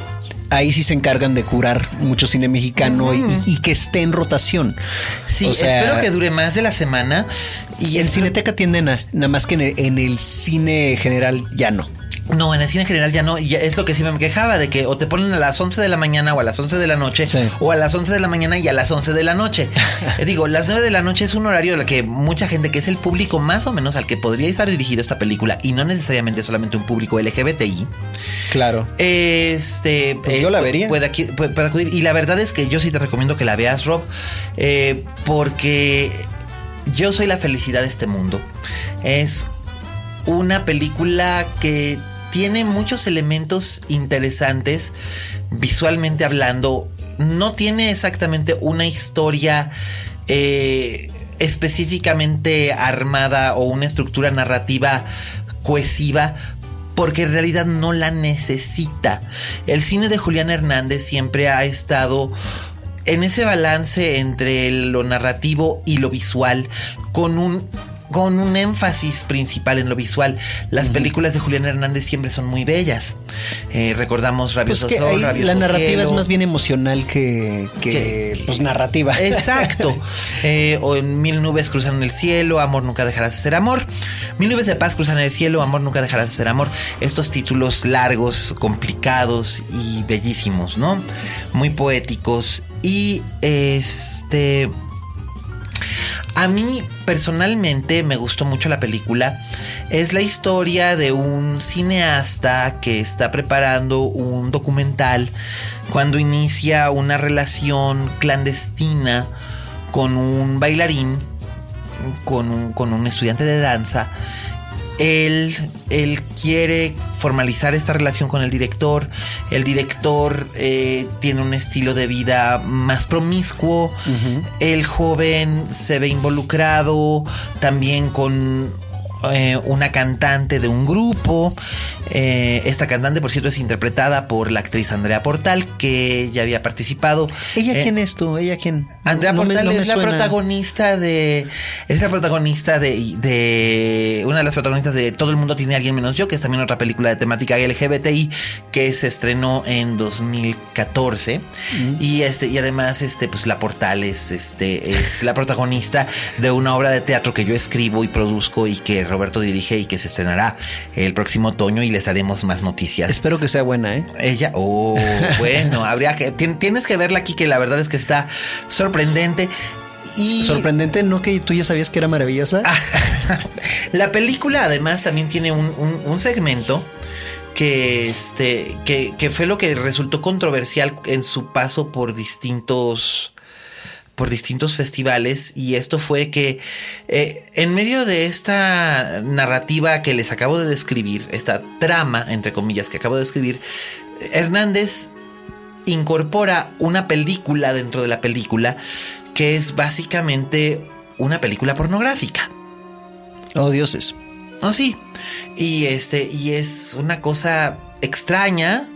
ahí sí se encargan de curar mucho cine mexicano y, que esté en rotación. Sí, espero que dure más de la semana. Y en Cineteca tienden a, nada más que en el cine general ya no. No, en el cine general ya no. es lo que sí me quejaba, de que o te ponen a las 11 de la mañana o a las 11 de la noche, o a las 11 de la mañana y a las 11 de la noche. Eh, digo, las 9 de la noche es un horario el que mucha gente, que es el público más o menos al que podría estar dirigido esta película, y no necesariamente solamente un público LGBTI. Claro. Este. Pues yo la eh, vería. Puede, acudir. Y la verdad es que yo sí te recomiendo que la veas, Rob, eh, porque yo soy la felicidad de este mundo. Es una película que tiene muchos elementos interesantes visualmente hablando. No tiene exactamente una historia eh, específicamente armada o una estructura narrativa cohesiva, porque en realidad no la necesita. El cine de Julián Hernández siempre ha estado en ese balance entre lo narrativo y lo visual, con un con un énfasis principal en lo visual. Las películas de Julián Hernández siempre son muy bellas. Eh, recordamos Rabioso pues Sol, La narrativa es más bien emocional que, pues, narrativa. Exacto. Eh, o en Mil nubes cruzan el cielo, Amor nunca dejarás de ser amor. Mil nubes de paz cruzan el cielo, Amor nunca dejarás de ser amor. Estos títulos largos, complicados y bellísimos, ¿no? Muy poéticos. Y este a mí personalmente me gustó mucho la película. Es la historia de un cineasta que está preparando un documental cuando inicia una relación clandestina con un bailarín, con un, con un estudiante de danza él, él quiere formalizar esta relación con el director. El director eh, tiene un estilo de vida más promiscuo. El joven se ve involucrado también con eh, una cantante de un grupo. Eh, esta cantante, por cierto, es interpretada por la actriz Andrea Portal, que ya había participado. ¿Ella quién es tú? ¿Ella quién? Andrea Portal es la protagonista de. Es la protagonista de, de. Una de las protagonistas de Todo el mundo tiene a alguien menos yo, que es también otra película de temática LGBTI que se estrenó en 2014. Y este, y además, este, pues la Portal es este, es la protagonista de una obra de teatro que yo escribo y produzco y que Roberto dirige y que se estrenará el próximo otoño y les daremos más noticias. Espero que sea buena, ¿eh? Ella, oh, bueno, habría que, tienes que verla aquí, que la verdad es que está sorprendente. Y... Sorprendente, ¿no? Que tú ya sabías que era maravillosa. la película además también tiene un, segmento que, este, que, que, fue lo que resultó controversial en su paso por distintos por distintos festivales y esto fue que eh, en medio de esta narrativa que les acabo de describir, esta trama, entre comillas, que acabo de describir, Hernández incorpora una película dentro de la película que es básicamente una película pornográfica. Oh, dioses. Oh, sí. Y este, y es una cosa extraña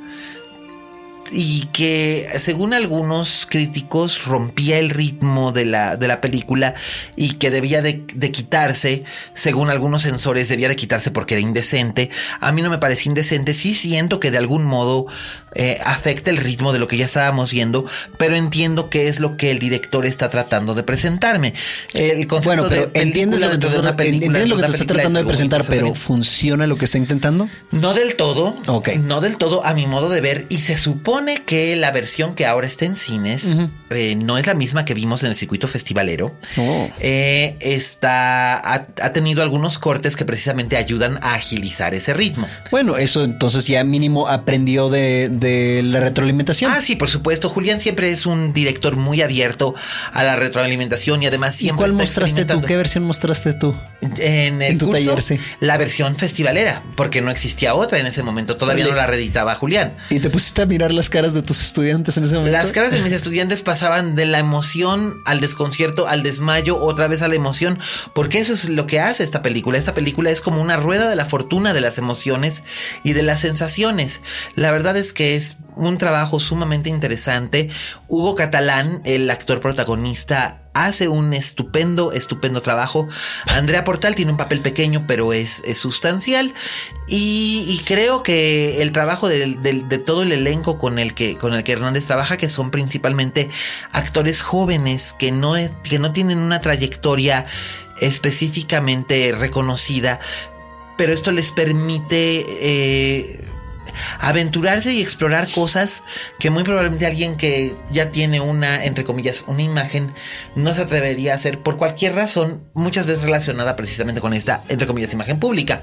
y que según algunos críticos rompía el ritmo de la, de la película y que debía de, quitarse, según algunos censores debía de quitarse porque era indecente. A mí no me parece indecente, sí siento que de algún modo eh, afecta el ritmo de lo que ya estábamos viendo, pero entiendo qué es lo que el director está tratando de presentarme. El bueno, pero entiendes lo que, te, lo que te está tratando de presentar, pero ¿funciona lo que está intentando? No del todo. No del todo a mi modo de ver y se supone que la versión que ahora está en cines eh, no es la misma que vimos en el circuito festivalero. Oh. Eh, está, ha, tenido algunos cortes que precisamente ayudan a agilizar ese ritmo. Bueno, eso entonces ya mínimo aprendió de, la retroalimentación. Ah, sí, por supuesto. Julián siempre es un director muy abierto a la retroalimentación y además siempre. ¿Y cuál mostraste tú? ¿Qué versión mostraste tú? En el tu taller, sí. La versión festivalera, porque no existía otra en ese momento. Todavía no la reeditaba Julián. Y te pusiste a mirar las caras de tus estudiantes en ese momento? Las caras de mis estudiantes pasaban de la emoción al desconcierto, al desmayo, otra vez a la emoción, porque eso es lo que hace esta película. Esta película es como una rueda de la fortuna de las emociones y de las sensaciones. La verdad es que es un trabajo sumamente interesante. Hugo Catalán, el actor protagonista, hace un estupendo, estupendo trabajo. Andrea Portal tiene un papel pequeño, pero es, sustancial. Y, creo que el trabajo de, todo el elenco con el, que, con el que Hernández trabaja, que son principalmente actores jóvenes que no, que no tienen una trayectoria específicamente reconocida, pero esto les permite eh, aventurarse y explorar cosas que muy probablemente alguien que ya tiene una, entre comillas, una imagen, no se atrevería a hacer por cualquier razón, muchas veces relacionada precisamente con esta, entre comillas, imagen pública.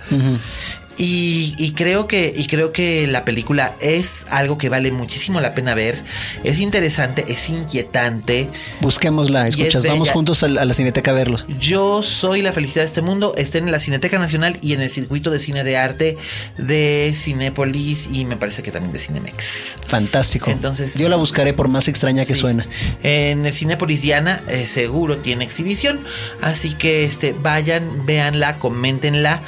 Y, creo que, y creo que la película es algo que vale muchísimo la pena ver. Es interesante, es inquietante. Busquémosla, escuchas, vamos juntos a, la Cineteca a verlos. Yo soy la felicidad de este mundo. Estén en la Cineteca Nacional y en el circuito de cine de arte de Cinépolis y me parece que también de Cinemex. Fantástico. Entonces, yo la buscaré por más extraña que suena. En el Cinépolis Diana eh, seguro tiene exhibición, así que este vayan, véanla, coméntenla.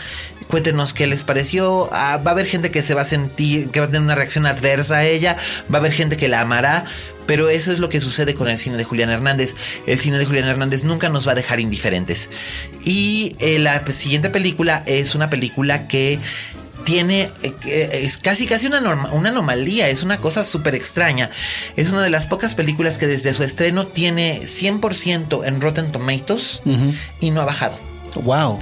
Cuéntenos qué les pareció. Ah, va a haber gente que se va a sentir, que va a tener una reacción adversa a ella. Va a haber gente que la amará. Pero eso es lo que sucede con el cine de Julián Hernández. El cine de Julián Hernández nunca nos va a dejar indiferentes. Y eh, la siguiente película es una película que tiene, eh, es casi casi una, una anomalía, es una cosa súper extraña. Es una de las pocas películas que desde su estreno tiene 100% en Rotten Tomatoes y no ha bajado. Wow.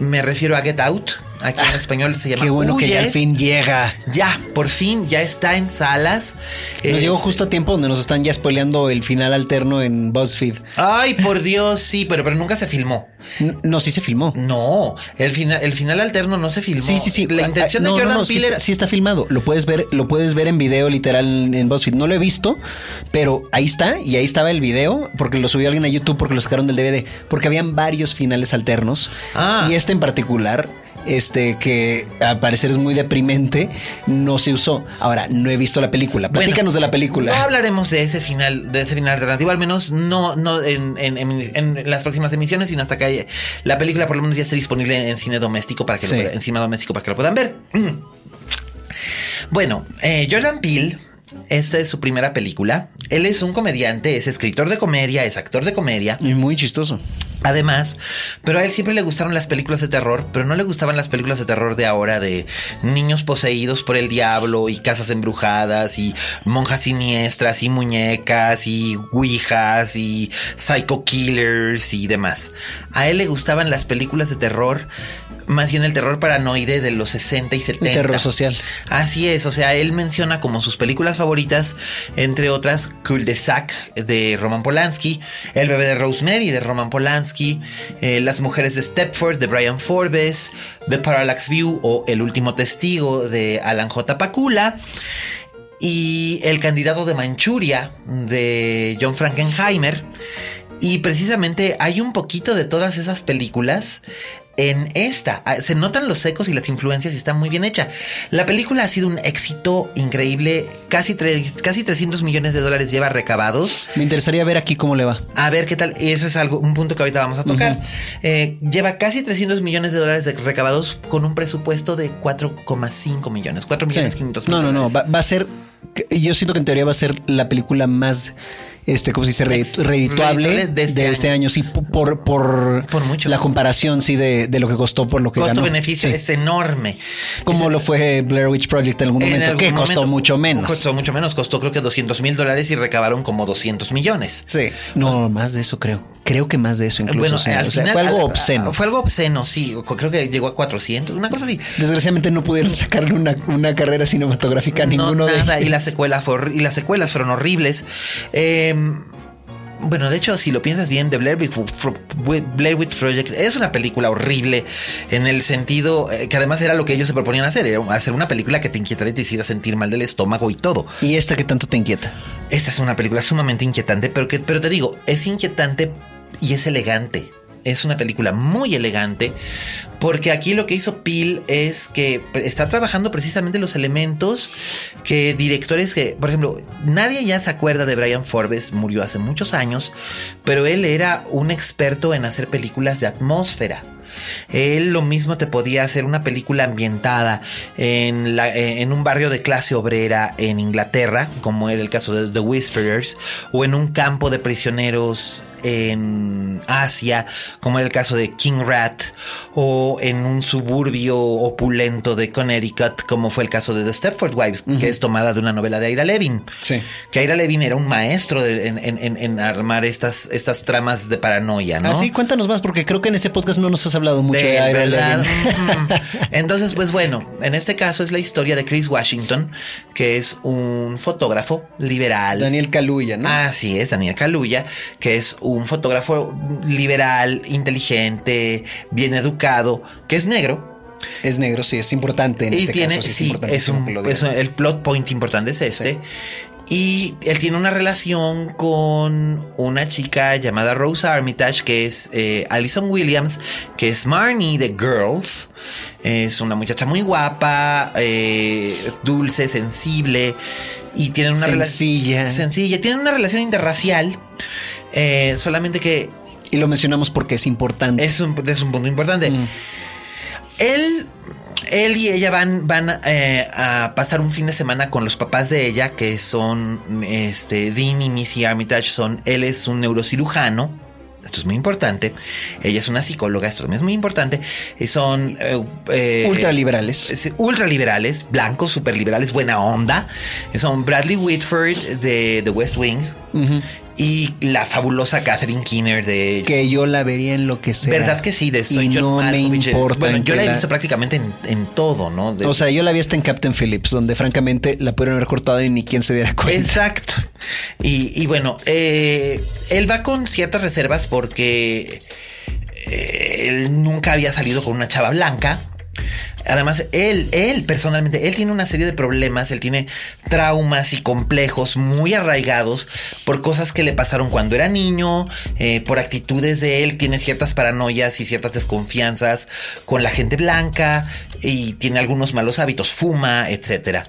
Me refiero a Get Out. Aquí en español se llama. Qué bueno que ya al fin llega. Ya, por fin, ya está en salas. Nos llegó justo a tiempo donde nos están ya spoileando el final alterno en BuzzFeed. Ay, por Dios, sí, pero, pero nunca se filmó. No, sí se filmó. No, el final, el final alterno no se filmó. Sí, sí, sí. La intención de Jordan Peele sí está, filmado. Lo puedes ver, lo puedes ver en video literal en BuzzFeed. No lo he visto, pero ahí está y ahí estaba el video porque lo subió alguien a YouTube porque lo sacaron del DVD porque habían varios finales alternos ah. y este en particular este que al parecer es muy deprimente, no se usó. Ahora, no he visto la película. Platícanos de la película. No hablaremos de ese final, de ese final alternativo, al menos no, no en, las próximas emisiones, sino hasta que la película por lo menos ya esté disponible en cine doméstico para que lo, en cine doméstico para que lo puedan ver. Bueno, eh, Jordan Peele esta es su primera película. Él es un comediante, es escritor de comedia, es actor de comedia. Y muy chistoso. Además, pero a él siempre le gustaron las películas de terror, pero no le gustaban las películas de terror de ahora de niños poseídos por el diablo y casas embrujadas y monjas siniestras y muñecas y ouijas y psycho killers y demás. A él le gustaban las películas de terror más bien el terror paranoide de los 60 y 70. El terror social. Así es, o sea, él menciona como sus películas favoritas, entre otras, Cul de Sac de Roman Polanski, El bebé de Rosemary de Roman Polanski, eh, Las mujeres de Stepford de Brian Forbes, The Parallax View o El último testigo de Alan J. Pakula y El candidato de Manchuria de John Frankenheimer. Y precisamente hay un poquito de todas esas películas en esta. Ah, se notan los ecos y las influencias y está muy bien hecha. La película ha sido un éxito increíble. Casi, casi 300 millones de dólares lleva recabados. Me interesaría ver aquí cómo le va. A ver qué tal. Y eso es algo, un punto que ahorita vamos a tocar. Eh, lleva casi 300 millones de dólares de recabados con un presupuesto de 4,5 millones. 4 millones 500 No, no, no. Va, va a ser. Yo siento que en teoría va a ser la película más este, como si se redituable de este, este año. sí, por, por, por mucho. la comparación, sí, de, lo que costó por lo que Costo-beneficio es enorme. Como lo fue Blair Witch Project en algún momento, que costó mucho menos. Costó mucho menos, costó creo que 200 mil dólares y recabaron como 200 millones. Sí. No, más de eso creo. Creo que más de eso incluso. Bueno, fue algo obsceno. Fue algo obsceno, sí. Creo que llegó a 400, una cosa así. Desgraciadamente no pudieron sacarle una, una carrera cinematográfica a ninguno de ellos. Y, la secuela fue, y las secuelas fueron horribles. Eh, bueno, de hecho, si lo piensas bien, The Blair Witch, Project es una película horrible en el sentido eh, que además era lo que ellos se proponían hacer, era hacer una película que te inquietara y te hiciera sentir mal del estómago y todo. ¿Y esta que tanto te inquieta? Esta es una película sumamente inquietante, pero, que, pero te digo, es inquietante y es elegante es una película muy elegante porque aquí lo que hizo Peel es que está trabajando precisamente los elementos que directores que, por ejemplo, nadie ya se acuerda de Brian Forbes, murió hace muchos años, pero él era un experto en hacer películas de atmósfera. Él lo mismo te podía hacer una película ambientada en, la, eh, en un barrio de clase obrera en Inglaterra, como era el caso de The Whisperers, o en un campo de prisioneros en Asia, como era el caso de King Rat, o en un suburbio opulento de Connecticut, como fue el caso de The Stepford Wives, que es tomada de una novela de Ira Levin. Sí. Que Ira Levin era un maestro en, armar estas, estas tramas de paranoia, ¿no? Así, cuéntanos más, porque creo que en este podcast no nos has hablado mucho de, de Ira Entonces, pues bueno, en este caso es la historia de Chris Washington, que es un fotógrafo liberal. Daniel Kaluuya, ¿no? Así es, Daniel Kaluuya, que es un fotógrafo liberal, inteligente, bien educado, que es negro. Es negro, sí, es importante. En y este tiene, sí, es, un, el plot point importante es este. Y él tiene una relación con una chica llamada Rose Armitage, que es eh, Alison Williams, que es Marnie de Girls. Es una muchacha muy guapa, eh, dulce, sensible. Y tienen una relación sencilla. Tienen una relación interracial. Eh, solamente que. Y lo mencionamos porque es importante. Es un, es un punto importante. Mm. Él él y ella van, van eh, a pasar un fin de semana con los papás de ella, que son este, Dean y Missy Armitage. Son, él es un neurocirujano. Esto es muy importante. Ella es una psicóloga, esto también es muy importante. Son eh, ultraliberales. Ultraliberales, blancos, superliberales, buena onda. Son Bradley Whitford de The West Wing y la fabulosa Catherine Keener de que yo la vería en lo que sea. ¿Verdad que sí? De y no me importa. Bueno, yo la he visto prácticamente en, todo, ¿no? o sea, yo la vi hasta en Captain Phillips, donde francamente la pudieron haber cortado y ni quien se diera cuenta. Exacto. Y, bueno, eh, él va con ciertas reservas porque eh, él nunca había salido con una chava blanca. Además, él, él personalmente, él tiene una serie de problemas, él tiene traumas y complejos muy arraigados por cosas que le pasaron cuando era niño, eh, por actitudes de él, tiene ciertas paranoias y ciertas desconfianzas con la gente blanca y tiene algunos malos hábitos, fuma, etcétera.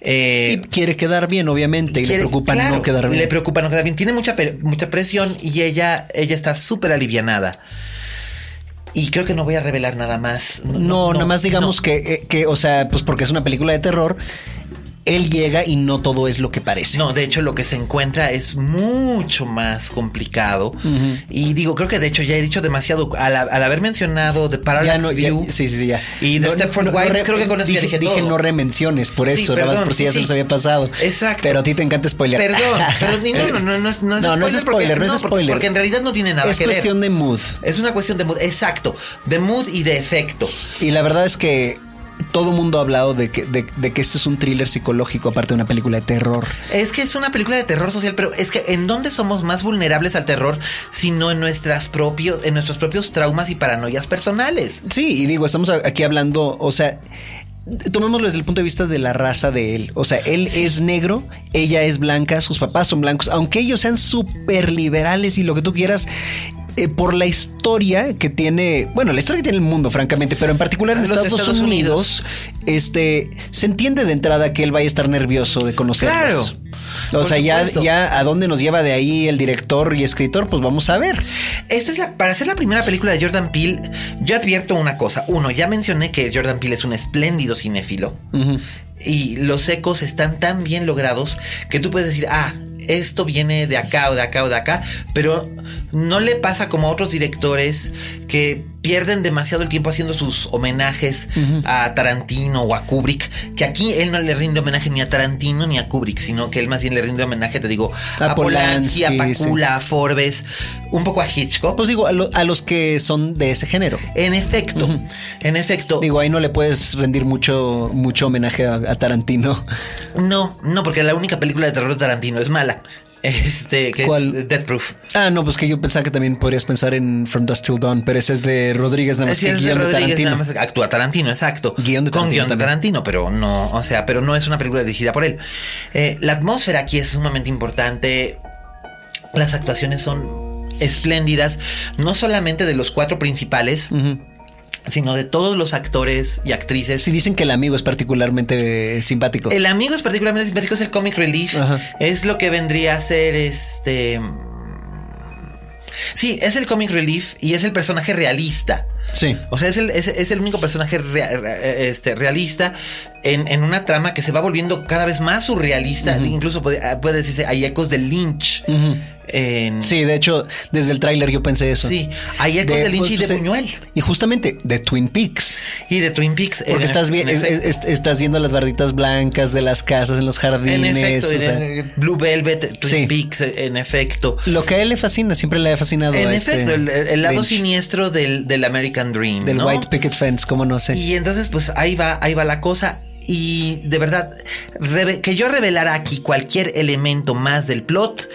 Eh, y quiere quedar bien, obviamente, y le preocupa no quedar bien. Le preocupa no quedar bien. Tiene mucha, mucha presión y ella, ella está súper alivianada. Y creo que no voy a revelar nada más. No, nada más digamos que, eh, que, o sea, pues porque es una película de terror. Él llega y no todo es lo que parece. No, de hecho lo que se encuentra es mucho más complicado. Y digo, creo que de hecho ya he dicho demasiado al, haber mencionado The Parallax View. sí, sí, sí, ya. Y The Stepford Wives, creo que con eso dije, ya dije, dije no remenciones, por eso, nada más por si ya se les había pasado. Exacto. Pero a ti te encanta spoiler. Perdón, pero no, no, no, no, es, no, no, es spoiler, no es spoiler. Porque, en realidad no tiene nada es que ver. Es cuestión de mood. Es una cuestión de mood, exacto. De mood y de efecto. Y la verdad es que todo mundo ha hablado de que, de, que esto es un thriller psicológico, aparte de una película de terror. Es que es una película de terror social, pero es que ¿en dónde somos más vulnerables al terror sino en, nuestras propios, en nuestros propios traumas y paranoias personales? Sí, y digo, estamos aquí hablando, o sea, tomémoslo desde el punto de vista de la raza de él. O sea, él es negro, ella es blanca, sus papás son blancos, aunque ellos sean súper liberales y lo que tú quieras, eh, por la historia que tiene, bueno, la historia que tiene el mundo, francamente, pero en particular en Estados, Unidos, este, se entiende de entrada que él vaya a estar nervioso de conocerlos. Claro. O sea, ya, ya a dónde nos lleva de ahí el director y escritor, pues vamos a ver. Esta es la, para hacer la primera película de Jordan Peele, yo advierto una cosa. Uno, ya mencioné que Jordan Peele es un espléndido cinéfilo. Y los ecos están tan bien logrados que tú puedes decir, ah, esto viene de acá o de acá o de acá, pero no le pasa como a otros directores que pierden demasiado el tiempo haciendo sus homenajes a Tarantino o a Kubrick, que aquí él no le rinde homenaje ni a Tarantino ni a Kubrick, sino que él más bien le rinde homenaje, te digo, a, Polanski, a Pacula, a Forbes, un poco a Hitchcock. Pues digo, a, los que son de ese género. En efecto, en efecto. Digo, ahí no le puedes rendir mucho, mucho homenaje a Tarantino. No, no, porque la única película de terror de Tarantino es mala. Este, que es Death Proof. Ah, no, pues que yo pensaba que también podrías pensar en From Dust Till Dawn, pero ese es de Rodríguez, nada más que guion de, Tarantino. Nada más actúa Tarantino, exacto. Guión de Tarantino. Con guion de Tarantino, pero no, o sea, pero no es una película dirigida por él. Eh, la atmósfera aquí es sumamente importante. Las actuaciones son espléndidas, no solamente de los cuatro principales sino de todos los actores y actrices. Si dicen que el amigo es particularmente simpático. El amigo es particularmente simpático, es el comic relief. Es lo que vendría a ser este. Sí, es el comic relief y es el personaje realista. Sí. O sea, es el, es, el único personaje este, realista en, una trama que se va volviendo cada vez más surrealista. Incluso puede, puede, decirse, hay ecos de Lynch. Sí, de hecho, desde el tráiler yo pensé eso. Sí, hay ecos de, Lynch y pues, de Buñuel. Y justamente de Twin Peaks. Y de Twin Peaks. Porque estás, estás viendo las barditas blancas de las casas en los jardines. En efecto, Blue Velvet, Twin Peaks, en efecto. Lo que a él le fascina, siempre le ha fascinado. En efecto, este el, lado siniestro del, del, American Dream. Del White Picket Fence, como no sé. Y entonces, pues ahí va, ahí va la cosa. Y de verdad, que yo revelara aquí cualquier elemento más del plot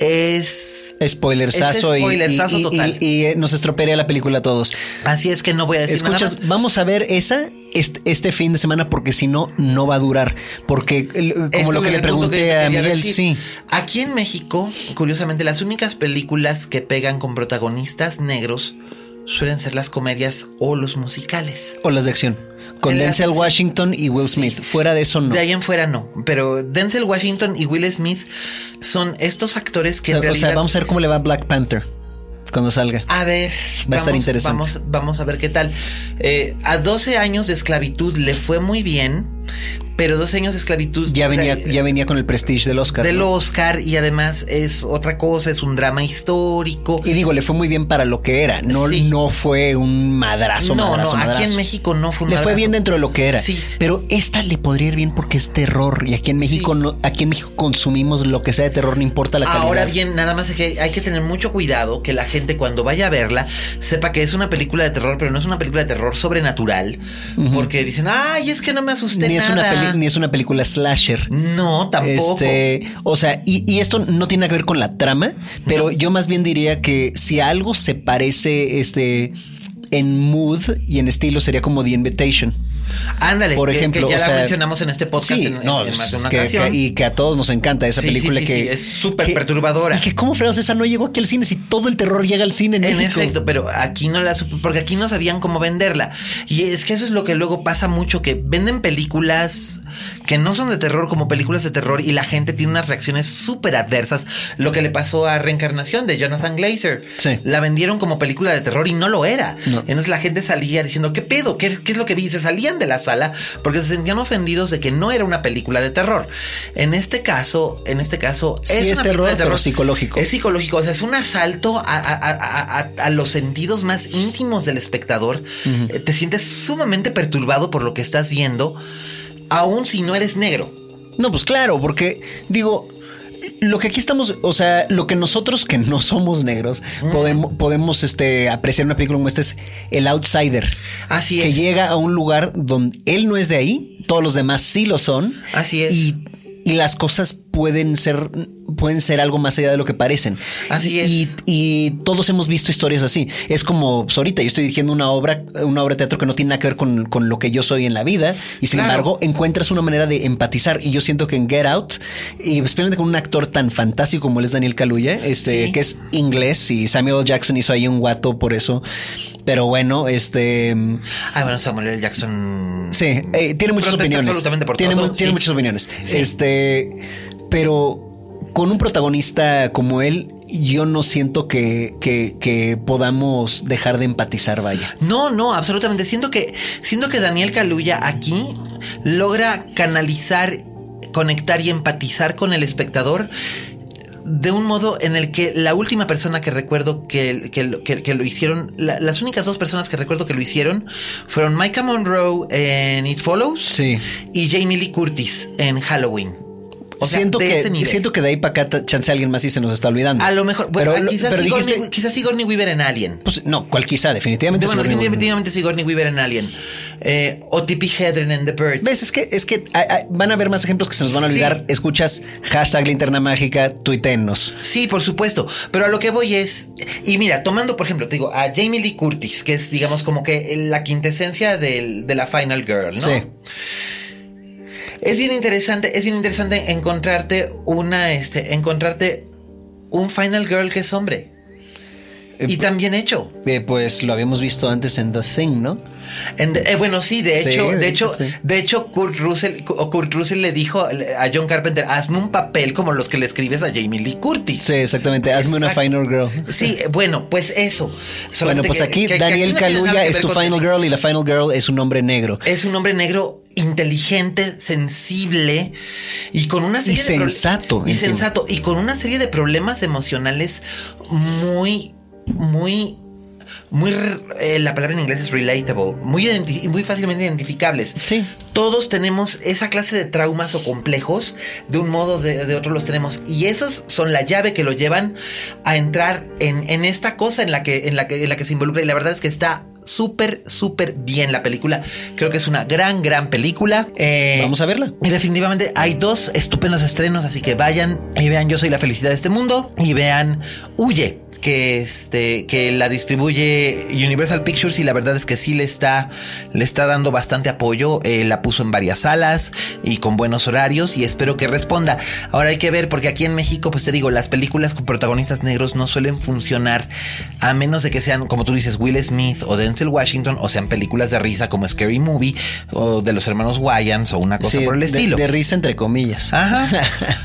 es spoilersazo, y, total. Y, eh, nos estropearía la película a todos. Así es que no voy a decir Escuchas, nada vamos a ver esa este, fin de semana porque si no no va a durar porque como lo que le pregunté a Miguel sí aquí en México curiosamente las únicas películas que pegan con protagonistas negros suelen ser las comedias o los musicales o las de acción con Denzel Washington y Will Smith. Fuera de eso no. De ahí en fuera no. Pero Denzel Washington y Will Smith son estos actores que en realidad. O sea, vamos a ver cómo le va Black Panther cuando salga. A ver. Va a estar interesante. Vamos, vamos a ver qué tal. Eh, a 12 años de esclavitud le fue muy bien pero dos años de esclavitud. Ya venía, ya venía con el prestige del Oscar. Del Oscar y además es otra cosa, es un drama histórico. Y digo, le fue muy bien para lo que era, no, no fue un madrazo. No, no, aquí en México no fue un Le fue bien dentro de lo que era. Sí. Pero esta le podría ir bien porque es terror y aquí en México no, aquí en México consumimos lo que sea de terror, no importa la calidad. Ahora bien, nada más es que hay que tener mucho cuidado que la gente cuando vaya a verla sepa que es una película de terror, pero no es una película de terror sobrenatural, porque dicen, ay, es que no me asusté ni nada. Es una ni es una película slasher. No, tampoco. Este, o sea, y, esto no tiene que ver con la trama, pero yo más bien diría que si algo se parece, este, en mood y en estilo sería como The Invitation. Ándale, por ejemplo, que, ya la mencionamos en este podcast en, no, más de una ocasión. y que a todos nos encanta esa película que es súper perturbadora. Y que cómo freos esa no llegó aquí al cine si todo el terror llega al cine en, en efecto, pero aquí no la porque aquí no sabían cómo venderla. Y es que eso es lo que luego pasa mucho que venden películas que no son de terror como películas de terror y la gente tiene unas reacciones súper adversas. Lo que le pasó a Reencarnación de Jonathan Glazer. Sí. La vendieron como película de terror y no lo era. No. Entonces la gente salía diciendo, ¿qué pedo? ¿Qué, qué es lo que vi? Se salían de la sala porque se sentían ofendidos de que no era una película de terror. En este caso, en este caso, Sí, es, es una terror, pero psicológico. Es psicológico, o sea, es un asalto a, a- a- a- a los sentidos más íntimos del espectador. Te sientes sumamente perturbado por lo que estás viendo, aun si no eres negro. No, pues claro, porque digo, lo que aquí estamos, o sea, lo que nosotros que no somos negros podemos, podemos este, apreciar una película como esta es El Outsider. Así que es. llega a un lugar donde él no es de ahí, todos los demás sí lo son. Así es. Y, y las cosas pueden ser, pueden ser algo más allá de lo que parecen. Así es. Y, y todos hemos visto historias así. Es como pues, ahorita yo estoy dirigiendo una obra, una obra de teatro que no tiene nada que ver con, con lo que yo soy en la vida. Y sin Claro. embargo, encuentras una manera de empatizar. Y yo siento que en Get Out, y especialmente con un actor tan fantástico como él es Daniel Kaluuya, este, Sí. que es inglés y Samuel. Jackson hizo ahí un guato por eso. Pero bueno, este. Ay, bueno, Samuel L. Jackson. Sí, eh, tiene muchas opiniones. absolutamente por tiene, todo, tiene sí. muchas opiniones. Sí. Este, pero con un protagonista como él, yo no siento que, que, que podamos dejar de empatizar, vaya. No, no, absolutamente. Siento que, siento que Daniel Kaluuya aquí logra canalizar, conectar y empatizar con el espectador de un modo en el que la última persona que recuerdo que, que, lo- que- que lo hicieron, la- las únicas dos personas que recuerdo que lo hicieron fueron Micah Monroe en It Follows Sí. y Jamie Lee Curtis en Halloween. O sea, siento, de que, ese nivel. siento que de ahí para acá chance alguien más y se nos está olvidando. a lo mejor, bueno, pero, lo- quizás, pero Sigourney, dijiste, quizás Sigourney Weaver en Alien. pues, no, cual quizá, definitivamente. Bueno, Sigourney Weaver. definitivamente Sigourney Weaver en Alien. Eh, o Tippi Hedren en The Bird. ¿Ves? Es que, es que ah, ah, van a haber más ejemplos que se nos van a olvidar. Sí. Escuchas hashtag linterna mágica, tuitennos. Sí, por supuesto. Pero a lo que voy es. Y mira, tomando, por ejemplo, te digo, a Jamie Lee Curtis, que es, digamos, como que la quintesencia del- de la Final Girl, ¿no? Sí. Es bien interesante, es bien interesante encontrarte una, este, encontrarte un Final Girl que es hombre. Y tan bien hecho. Eh, pues lo habíamos visto antes en The Thing, ¿no? En- eh, bueno, sí, de Sí, hecho, de de hecho, sí. de hecho, Kurt Russell, o Kurt Russell le dijo a John Carpenter, hazme un papel como los que le escribes a Jamie Lee Curtis. Sí, exactamente. Hazme una. Final Girl. Sí, bueno, pues eso. Bueno, pues aquí que- que Daniel no Kaluuya es tu Final Girl y la Final Girl es un hombre negro. Es un hombre negro inteligente, sensible y con una serie Y de y sensato y con una serie de problemas emocionales muy muy muy eh, la palabra en inglés es relatable, muy muy fácilmente identificables. Sí. Todos tenemos esa clase de traumas o complejos, de un modo o de, de otro los tenemos y esos son la llave que lo llevan a entrar en, en esta cosa en la que en la que en la que se involucra y la verdad es que está súper súper bien la película. Creo que es una gran gran película. Eh, Vamos a verla. y definitivamente hay dos estupendos estrenos, así que vayan y vean Yo soy la felicidad de este mundo y vean Huye. Que este que la distribuye Universal Pictures y la verdad es que sí le está le está dando bastante apoyo. Eh, la puso en varias salas y con buenos horarios y espero que responda. Ahora hay que ver porque aquí en México, pues te digo, las películas con protagonistas negros no suelen funcionar a menos de que sean, como tú dices, Will Smith o Denzel Washington o sean películas de risa como Scary Movie o de los hermanos Wayans o una cosa Sí, por el de- estilo. De, risa entre comillas. Ajá.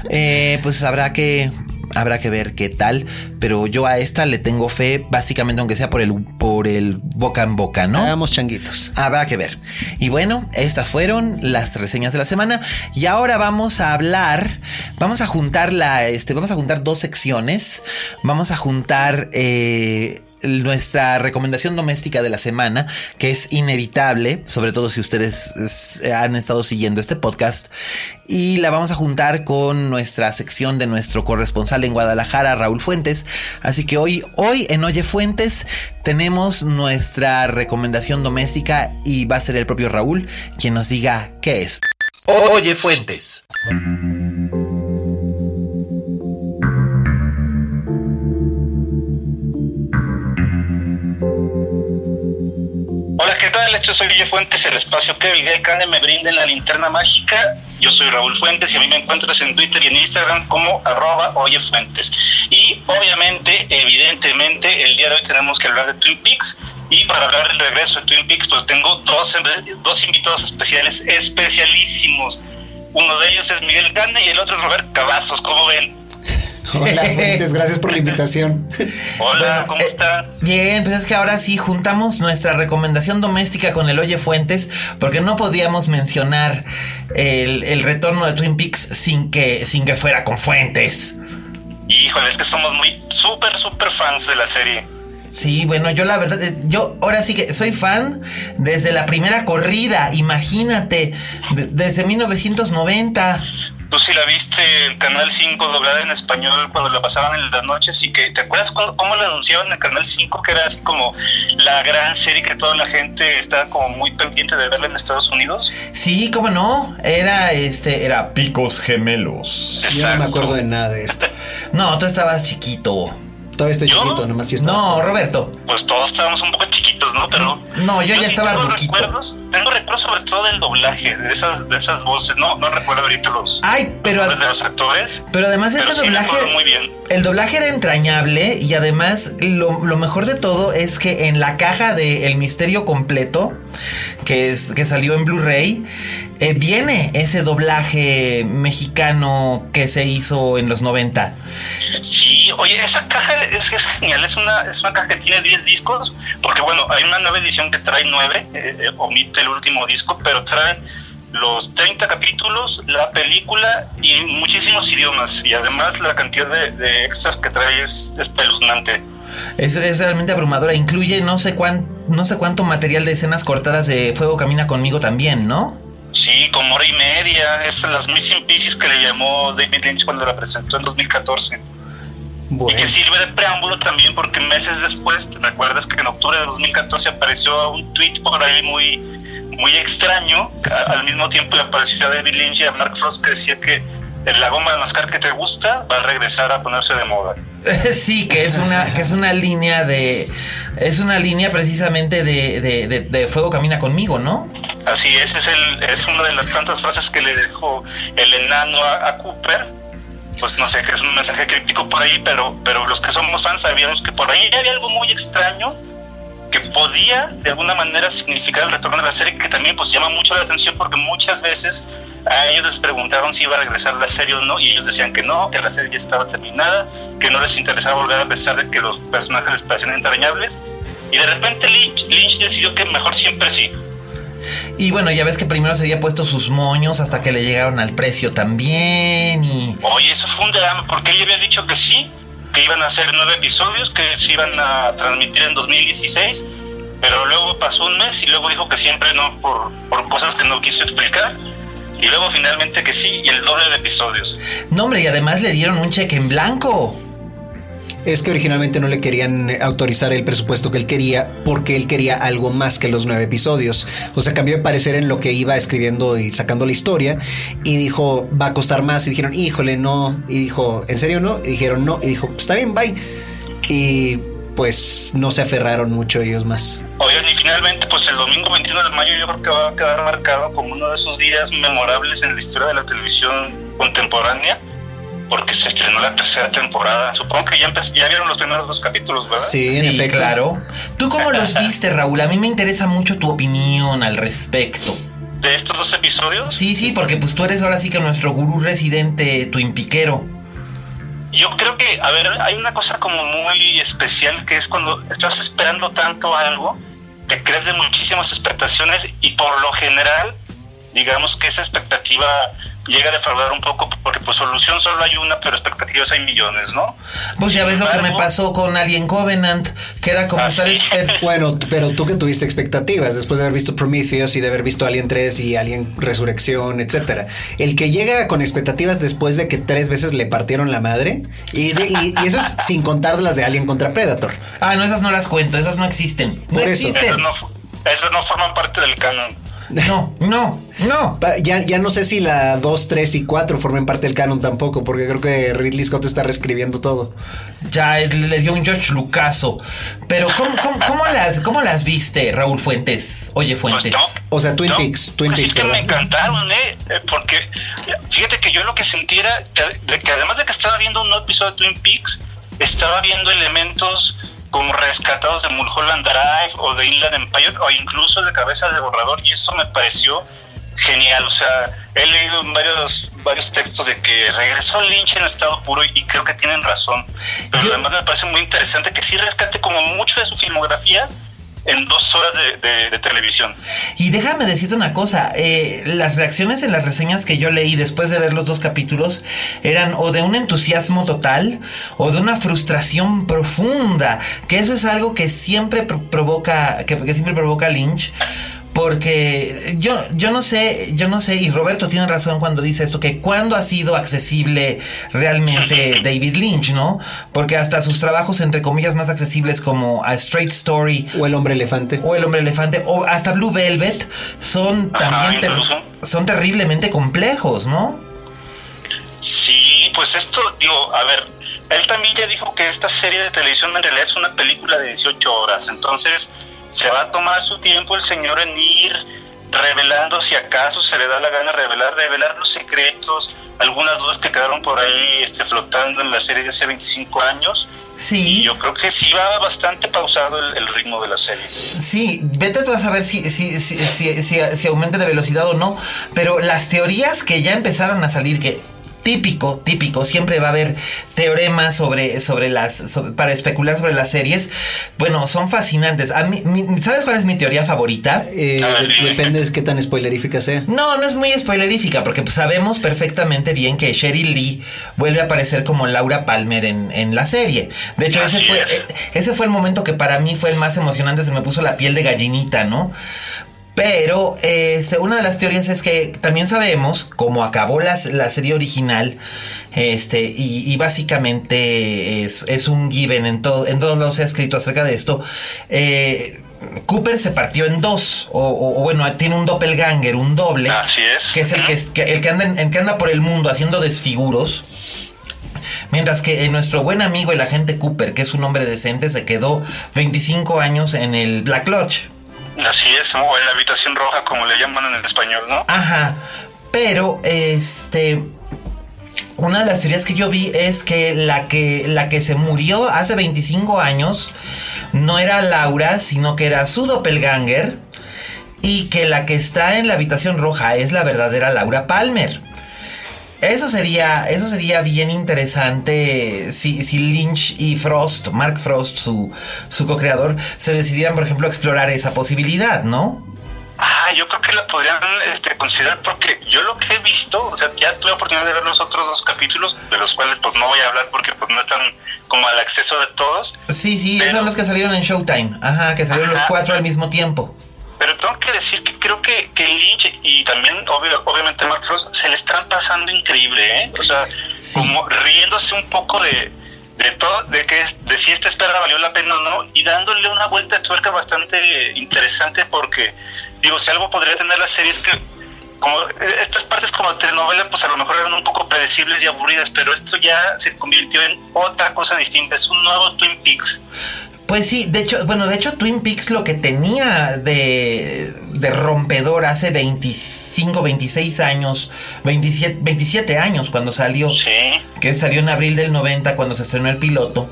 Eh, pues habrá que habrá que ver qué tal, pero yo a esta le tengo fe básicamente aunque sea por el por el boca en boca, ¿no? Hagamos changuitos. Habrá que ver. Y bueno, estas fueron las reseñas de la semana. Y ahora vamos a hablar. Vamos a juntar la. Este, vamos a juntar dos secciones. Vamos a juntar. eh, nuestra recomendación doméstica de la semana, que es inevitable, sobre todo si ustedes eh, han estado siguiendo este podcast, y la vamos a juntar con nuestra sección de nuestro corresponsal en Guadalajara, Raúl Fuentes. Así que hoy, hoy en Oye Fuentes tenemos nuestra recomendación doméstica y va a ser el propio Raúl quien nos diga qué es. Oye Fuentes. Esto soy Oye Fuentes, el espacio que Miguel Cane me brinda en la linterna mágica. Yo soy Raúl Fuentes y a mí me encuentras en Twitter y en Instagram como arroba Oye Fuentes. Y obviamente, evidentemente, el día de hoy tenemos que hablar de Twin Peaks. Y para hablar del regreso de Twin Peaks, pues tengo dos, dos invitados especiales, especialísimos. Uno de ellos es Miguel Gane y el otro es Robert Cavazos, ¿cómo ven? Hola, Fuentes, gracias por la invitación. Hola, ¿cómo eh, Bien, pues es que ahora sí juntamos nuestra recomendación doméstica con el Oye Fuentes, porque no podíamos mencionar el, retorno de Twin Peaks sin que, sin que fuera con Fuentes. Híjole, es que somos muy súper, súper fans de la serie. Sí, bueno, yo la verdad, eh, yo ahora sí que soy fan desde la primera corrida, imagínate, desde 1990. Tú sí la viste en Canal 5 doblada en español cuando la pasaban en las noches y que, ¿te acuerdas cómo, cómo la anunciaban en Canal 5? Que era así como la gran serie que toda la gente estaba como muy pendiente de verla en Estados Unidos. Sí, cómo no, era este, era Picos Gemelos. Yo no me acuerdo de nada de esto. no, tú estabas chiquito. Todavía estoy chiquito, nomás yo estaba. No, Roberto. Pues todos estábamos un poco chiquitos, ¿no? Pero. No, yo, ya estaba tengo recuerdos, tengo recuerdos sobre todo del doblaje, de esas, de esas voces. No, no recuerdo ahorita los. Ay, pero. de los actores. Pero además ese doblaje. muy bien. El doblaje era entrañable y además lo, lo, mejor de todo es que en la caja de El Misterio Completo, que, es, que salió en Blu-ray, eh, viene ese doblaje mexicano que se hizo en los 90. Sí, oye, esa caja es, es genial, es una, es una caja que tiene 10 discos, porque bueno, hay una nueva edición que trae 9, eh, eh, omite el último disco, pero trae los 30 capítulos, la película y muchísimos idiomas, y además la cantidad de, extras que trae es espeluznante. Es, es, realmente abrumadora. Incluye no sé, cuán, no sé cuánto material de escenas cortadas de Fuego Camina conmigo también, ¿no? Sí, como hora y media. Es las Missing Pieces que le llamó David Lynch cuando la presentó en 2014. Y que sirve de preámbulo también porque meses después, ¿te recuerdas que en octubre de 2014 apareció un tweet por ahí muy, muy extraño? Al mismo tiempo le apareció a David Lynch y a Mark Frost que decía que la goma de mascar que te gusta va a regresar a ponerse de moda. sí, que es una, que es una línea de. Es una línea precisamente de, de, de, Fuego Camina conmigo, ¿no? Así es, es, el, es una de las tantas frases que le dejó el enano a, Cooper. Pues no sé, que es un mensaje crítico por ahí, pero, pero los que somos fans sabíamos que por ahí había algo muy extraño que podía de alguna manera significar el retorno de la serie, que también pues llama mucho la atención porque muchas veces a ellos les preguntaron si iba a regresar la serie o no, y ellos decían que no, que la serie ya estaba terminada, que no les interesaba volver a pesar de que los personajes les parecían entrañables. Y de repente Lynch, Lynch decidió que mejor siempre sí. Y bueno, ya ves que primero se había puesto sus moños hasta que le llegaron al precio también. Y... Oye, eso fue un drama, porque él había dicho que sí, que iban a hacer nueve episodios, que se iban a transmitir en 2016, pero luego pasó un mes y luego dijo que siempre no, por, por cosas que no quiso explicar y luego finalmente que sí, y el doble de episodios. No, hombre, y además le dieron un cheque en blanco. Es que originalmente no le querían autorizar el presupuesto que él quería porque él quería algo más que los nueve episodios. O sea, cambió de parecer en lo que iba escribiendo y sacando la historia y dijo, va a costar más. Y dijeron, híjole, no. Y dijo, ¿en serio no? Y dijeron, no. Y dijo, está bien, bye. Y pues no se aferraron mucho ellos más. Oigan, y finalmente, pues el domingo 21 de mayo yo creo que va a quedar marcado como uno de esos días memorables en la historia de la televisión contemporánea, porque se estrenó la tercera temporada. Supongo que ya, ya vieron los primeros dos capítulos, ¿verdad? Sí, en efecto. Claro. ¿Tú cómo los viste, Raúl? A mí me interesa mucho tu opinión al respecto. ¿De estos dos episodios? Sí, sí, porque pues tú eres ahora sí que nuestro gurú residente, tu impiquero. Yo creo que, a ver, hay una cosa como muy especial que es cuando estás esperando tanto algo, te crees de muchísimas expectaciones y por lo general, digamos que esa expectativa llega a defraudar un poco porque pues solución solo hay una, pero expectativas hay millones, ¿no? Pues ya ves lo que me pasó con Alien Covenant, que era como estar Bueno, pero tú que tuviste expectativas después de haber visto Prometheus y de haber visto Alien 3 y Alien Resurrección, etcétera. El que llega con expectativas después de que tres veces le partieron la madre y, eso es sin contar las de Alien contra Predator. Ah, no, esas no las cuento, esas no existen. No existen. no, esas no forman parte del canon. No, no, no. Ya, ya no sé si la 2, 3 y 4 formen parte del canon tampoco, porque creo que Ridley Scott está reescribiendo todo. Ya le dio un George Lucaso. Pero ¿cómo, las, cómo las viste, Raúl Fuentes? Oye, pues Fuentes. o sea, Twin Peaks. Twin pues Peaks, es que me encantaron, ¿eh? ¿eh? Porque fíjate que yo lo que sentí era que, que además de que estaba viendo un episodio de Twin Peaks, estaba viendo elementos como rescatados de Mulholland Drive o de Inland Empire o incluso de Cabeza de Borrador y eso me pareció genial. O sea, he leído varios, varios textos de que regresó Lynch en estado puro y, creo que tienen razón. Pero además me parece muy interesante que sí rescate como mucho de su filmografía en dos horas de, televisión. Y déjame decirte una cosa, eh, las reacciones en las reseñas que yo leí después de ver los dos capítulos eran o de un entusiasmo total o de una frustración profunda, que eso es algo que siempre provoca, que, que siempre provoca Lynch porque yo, yo no sé, yo no sé, y Roberto tiene razón cuando dice esto, que cuando ha sido accesible realmente David Lynch, ¿no? Porque hasta sus trabajos, entre comillas, más accesibles como A Straight Story. O El Hombre Elefante. O El Hombre Elefante, o hasta Blue Velvet, son también son terriblemente complejos, ¿no? Sí, pues esto, digo, a ver, él también ya dijo que esta serie de televisión en realidad es una película de 18 horas, entonces se va a tomar su tiempo el Señor en ir revelando, si acaso se le da la gana revelar, revelar los secretos, algunas dudas que quedaron por ahí este, flotando en la serie de hace 25 años. Sí. Y yo creo que sí va bastante pausado el, ritmo de la serie. Sí, vete tú a saber si, si, si, si, si aumenta de velocidad o no, pero las teorías que ya empezaron a salir, que típico, típico, siempre va a haber teoremas sobre, sobre las, para especular sobre las series. Bueno, son fascinantes. A mí, ¿Sabes cuál es mi teoría favorita? Eh, depende de qué tan spoilerífica sea. No, no es muy spoilerífica, porque pues, sabemos perfectamente bien que Sheryl Lee vuelve a aparecer como Laura Palmer en, en la serie. De hecho, ese fue, ese fue el momento que para mí fue el más emocionante, se me puso la piel de gallinita, ¿no? Pero este, una de las teorías es que también sabemos cómo acabó la, serie original. Este, y, básicamente es, un given en todo, en todos los escrito acerca de esto. Eh, Cooper se partió en dos, o, bueno, tiene un doppelganger, un doble, Así es. que es el que, el que, anda, el que anda por el mundo haciendo desfiguros. Mientras que nuestro buen amigo el agente Cooper, que es un hombre decente, se quedó 25 años en el Black Lodge. Así es, o en la habitación roja, como le llaman en el español, ¿no? Ajá. Pero, este. Una de las teorías que yo vi es que la que, la que se murió hace 25 años no era Laura, sino que era su doppelganger. Y que la que está en la habitación roja es la verdadera Laura Palmer. Eso sería, eso sería bien interesante si, si Lynch y Frost, Mark Frost, su, su co-creador, se decidieran, por ejemplo, a explorar esa posibilidad, ¿no? Ah, yo creo que la podrían este, considerar porque yo lo que he visto, o sea, ya tuve oportunidad de ver los otros dos capítulos, de los cuales pues no voy a hablar porque pues no están como al acceso de todos. Sí, sí, esos son los que salieron en Showtime, ajá, que salieron los cuatro al mismo tiempo. Pero tengo que decir que creo que, que Lynch y también obviamente Mark Frost se le están pasando increíble, ¿eh? O sea, como riéndose un poco de, de todo, de que de si esta espera valió la pena o no, y dándole una vuelta de tuerca bastante interesante porque, digo, si algo podría tener la serie es que como estas partes como telenovela pues a lo mejor eran un poco predecibles y aburridas, pero esto ya se convirtió en otra cosa distinta, es un nuevo Twin Peaks. Pues sí, de hecho, bueno, de hecho Twin Peaks lo que tenía de, de rompedor hace 25, 26 años, 27, 27 años cuando salió, que salió en abril del 90 cuando se estrenó el piloto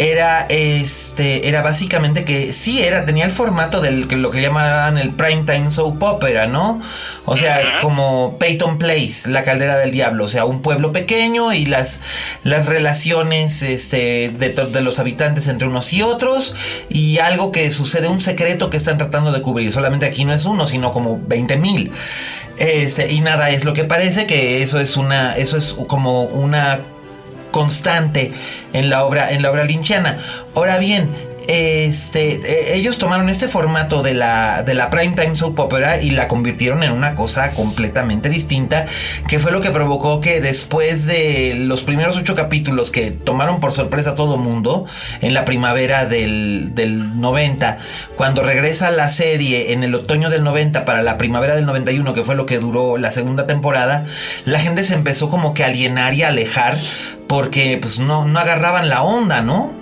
era este era básicamente que sí era tenía el formato del que lo que llamaban el primetime soap opera, ¿no? O sea, como Peyton Place, la caldera del diablo, o sea, un pueblo pequeño y las las relaciones este de, de los habitantes entre unos y otros y algo que sucede un secreto que están tratando de cubrir, solamente aquí no es uno, sino como 20 mil. Este, y nada, es lo que parece que eso es una, eso es como una constante en la obra, en la obra linchiana. Ahora bien, este, eh, ellos tomaron este formato de la, de la primetime soap opera y la convirtieron en una cosa completamente distinta, que fue lo que provocó que después de los primeros ocho capítulos que tomaron por sorpresa a todo mundo en la primavera del, del 90, cuando regresa la serie en el otoño del 90 para la primavera del 91, que fue lo que duró la segunda temporada, la gente se empezó como que a alienar y a alejar porque pues no, no agarraban la onda, ¿no?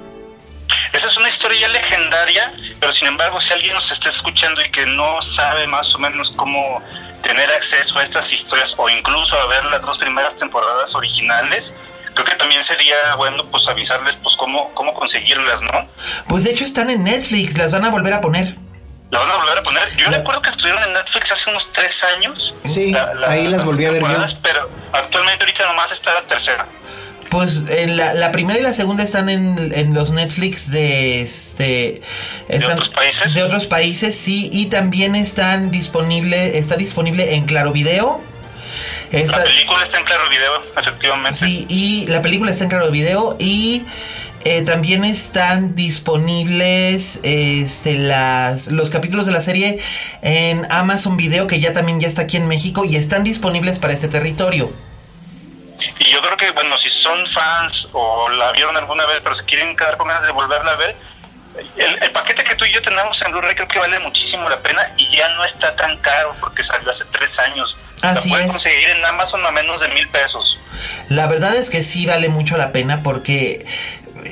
Esa es una historia legendaria, pero sin embargo, si alguien nos está escuchando y que no sabe más o menos cómo tener acceso a estas historias o incluso a ver las dos primeras temporadas originales, creo que también sería bueno pues avisarles pues cómo, cómo conseguirlas, ¿no? Pues de hecho están en Netflix, las van a volver a poner. La van a volver a poner. Yo recuerdo que estuvieron en Netflix hace unos tres años. Sí, ahí las volví a ver yo. Pero actualmente ahorita nomás está la tercera. Pues la, la, primera y la segunda están en, en los Netflix de este ¿De otros países. De otros países, sí, y también están disponible, está disponible en Claro Video. la película está en Claro Video, efectivamente. Sí, y la película está en Claro Video y eh, también están disponibles este, las, los capítulos de la serie en Amazon Video, que ya también ya está aquí en México y están disponibles para este territorio. Y yo creo que, bueno, si son fans o la vieron alguna vez, pero se quieren quedar con ganas de volverla a ver, el, paquete que tú y yo tenemos en Blu-ray creo que vale muchísimo la pena y ya no está tan caro porque salió hace tres años. Así la puedes conseguir en Amazon a menos de mil pesos. La verdad es que sí vale mucho la pena porque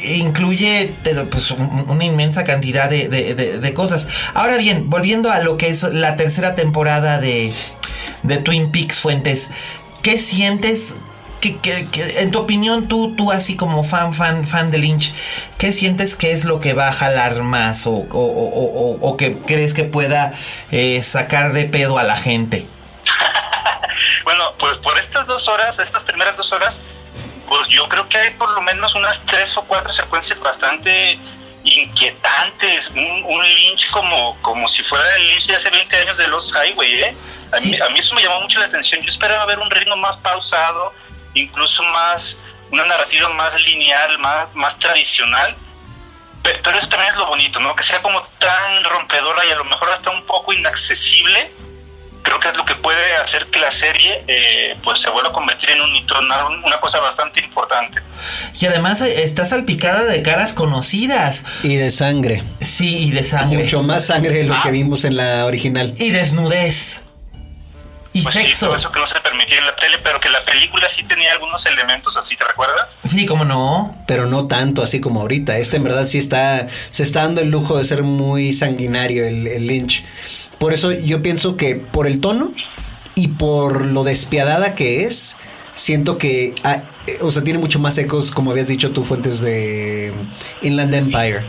incluye pues, una inmensa cantidad de, cosas. Ahora bien, volviendo a lo que es la tercera temporada de, de Twin Peaks Fuentes, ¿qué sientes que, en tu opinión, tú, tú así como fan, fan, fan de Lynch, ¿qué sientes que es lo que va a jalar más o, o, que crees que pueda eh, sacar de pedo a la gente? bueno, pues por estas dos horas, estas primeras dos horas, pues yo creo que hay por lo menos unas tres o cuatro secuencias bastante inquietantes, un, Lynch como, como si fuera el Lynch de hace 20 años de Los Highway, ¿eh? A, mí, a mí eso me llamó mucho la atención, yo esperaba ver un ritmo más pausado, incluso más, una narrativa más lineal, más, más tradicional. Pero eso también es lo bonito, ¿no? Que sea como tan rompedora y a lo mejor hasta un poco inaccesible. Creo que es lo que puede hacer que la serie eh, pues se vuelva a convertir en un hito, una, cosa bastante importante. Y además eh, está salpicada de caras conocidas. Y de sangre. Sí, y de sangre. Mucho más sangre de lo que ah. vimos en la original. Y desnudez y pues Sí, todo eso que no se permitía en la tele, pero que la película sí tenía algunos elementos así, ¿te recuerdas? Sí, cómo no. Pero no tanto así como ahorita. Este en verdad sí está, se está dando el lujo de ser muy sanguinario el, Lynch. Por eso yo pienso que por el tono y por lo despiadada que es, siento que, ah, o sea, tiene mucho más ecos, como habías dicho tú, fuentes de Inland Empire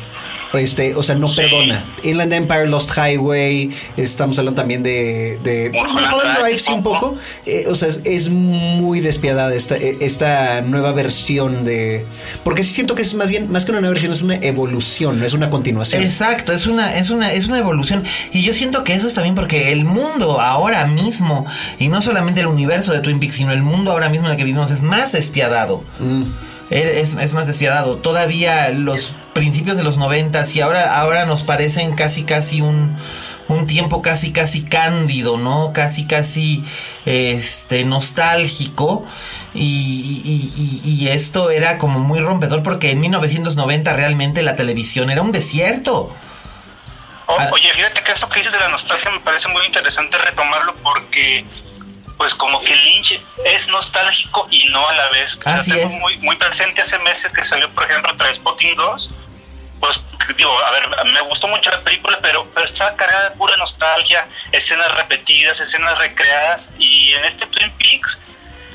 este, o sea, no perdona. Inland Empire, Lost Highway, estamos hablando también de, de Mulholland Drive, sí, un poco. Eh, o sea, es, muy despiadada esta, eh, esta nueva versión de. Porque sí siento que es más bien, más que una nueva versión, es una evolución, no es una continuación. Exacto, es una, es una, es una evolución. Y yo siento que eso es también porque el mundo ahora mismo, y no solamente el universo de Twin Peaks, sino el mundo ahora mismo en el que vivimos, es más despiadado. Mm. Es, es, más despiadado. Todavía los principios de los noventas y ahora, ahora nos parecen casi casi un, un tiempo casi casi cándido, ¿no? Casi casi este nostálgico. Y, y, esto era como muy rompedor porque en 1990 realmente la televisión era un desierto. oye, fíjate que eso que dices de la nostalgia me parece muy interesante retomarlo porque pues como que Lynch es nostálgico y no a la vez. Así es. Muy, muy presente hace meses que salió, por ejemplo, Spotting 2 pues digo, a ver, me gustó mucho la película, pero, pero estaba cargada de pura nostalgia, escenas repetidas, escenas recreadas, y en este Twin Peaks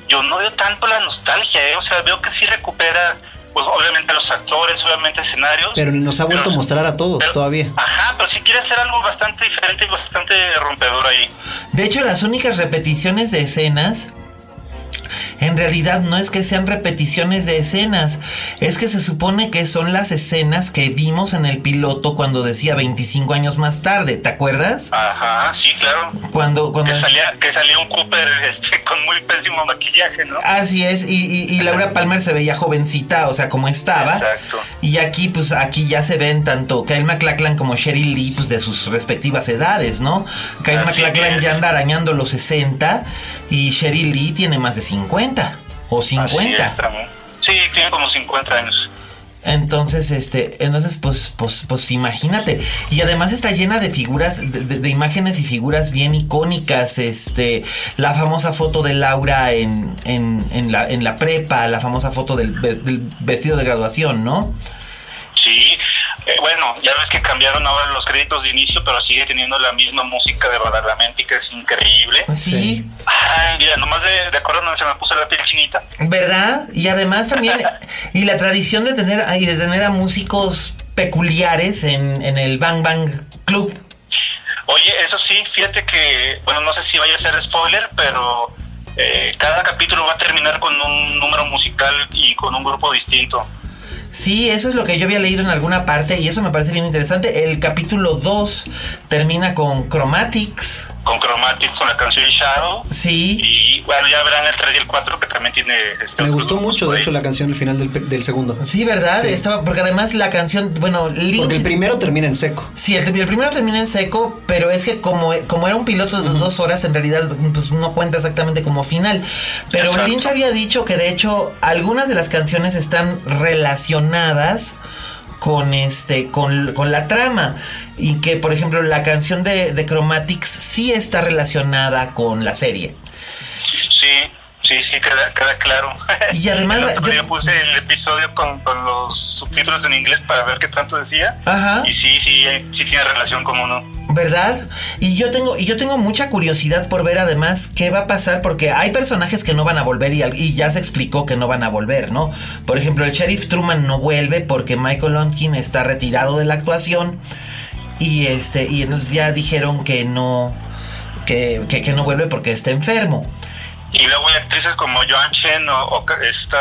yo no veo tanto la nostalgia, ¿eh? o sea, veo que sí recupera, pues obviamente los actores, obviamente escenarios. Pero ni nos ha vuelto a mostrar a todos todavía. Ajá, pero sí quiere hacer algo bastante diferente y bastante rompedor ahí. De hecho, las únicas repeticiones de escenas en realidad no es que sean repeticiones de escenas, es que se supone que son las escenas que vimos en el piloto cuando decía 25 años más tarde, ¿te acuerdas? Ajá, sí, claro. Cuando, cuando que, salía, que salía un Cooper este, con muy pésimo maquillaje, ¿no? Así es, y, Laura Palmer se veía jovencita, o sea, como estaba. Exacto. Y aquí, pues, aquí ya se ven tanto Kyle MacLachlan como Sheryl Lee, pues, de sus respectivas edades, ¿no? Kyle MacLachlan ya anda arañando los 60 y Sheryl Lee tiene más de 50 o 50. sí, tiene como 50 años. Entonces, este, entonces, pues, pues, pues imagínate. Y además está llena de figuras, de, imágenes y figuras bien icónicas. Este, la famosa foto de Laura en, en, en, la, en la prepa, la famosa foto del, del vestido de graduación, ¿no? Sí, eh, bueno, ya ves que cambiaron ahora los créditos de inicio, pero sigue teniendo la misma música de Badalamenti, que es increíble. Sí. Ay, mira, nomás de, de acuerdo se me puso la piel chinita. ¿Verdad? Y además también, y la tradición de tener, y de tener a músicos peculiares en, en el Bang Bang Club. Oye, eso sí, fíjate que, bueno, no sé si vaya a ser spoiler, pero eh, cada capítulo va a terminar con un número musical y con un grupo distinto. Sí, eso es lo que yo había leído en alguna parte y eso me parece bien interesante. El capítulo 2 termina con Chromatics. Con Chromatics, con la canción Shadow. Sí. Y bueno, ya verán el 3 y el 4 que también tiene... Este me gustó mucho, de hecho, la canción al final del, segundo. Sí, ¿verdad? Estaba, porque además la canción, bueno, Porque el primero termina en seco. Sí, el, primero termina en seco, pero es que como, como era un piloto de dos horas, en realidad pues, no cuenta exactamente como final. Pero Lynch había dicho que de hecho algunas de las canciones están relacionadas con este con, con, la trama y que por ejemplo la canción de, de Chromatics sí está relacionada con la serie. Sí, Sí, sí, queda, claro. Y además... yo, puse el episodio con, con, los subtítulos en inglés para ver qué tanto decía. Ajá. Y sí, sí, sí tiene relación, como no. ¿Verdad? Y yo tengo, y yo tengo mucha curiosidad por ver además qué va a pasar, porque hay personajes que no van a volver y, y ya se explicó que no van a volver, ¿no? Por ejemplo, el sheriff Truman no vuelve porque Michael Lonkin está retirado de la actuación. Y este, y entonces ya dijeron que no, que, que, que no vuelve porque está enfermo. Y luego hay actrices como Joan Chen o, esta,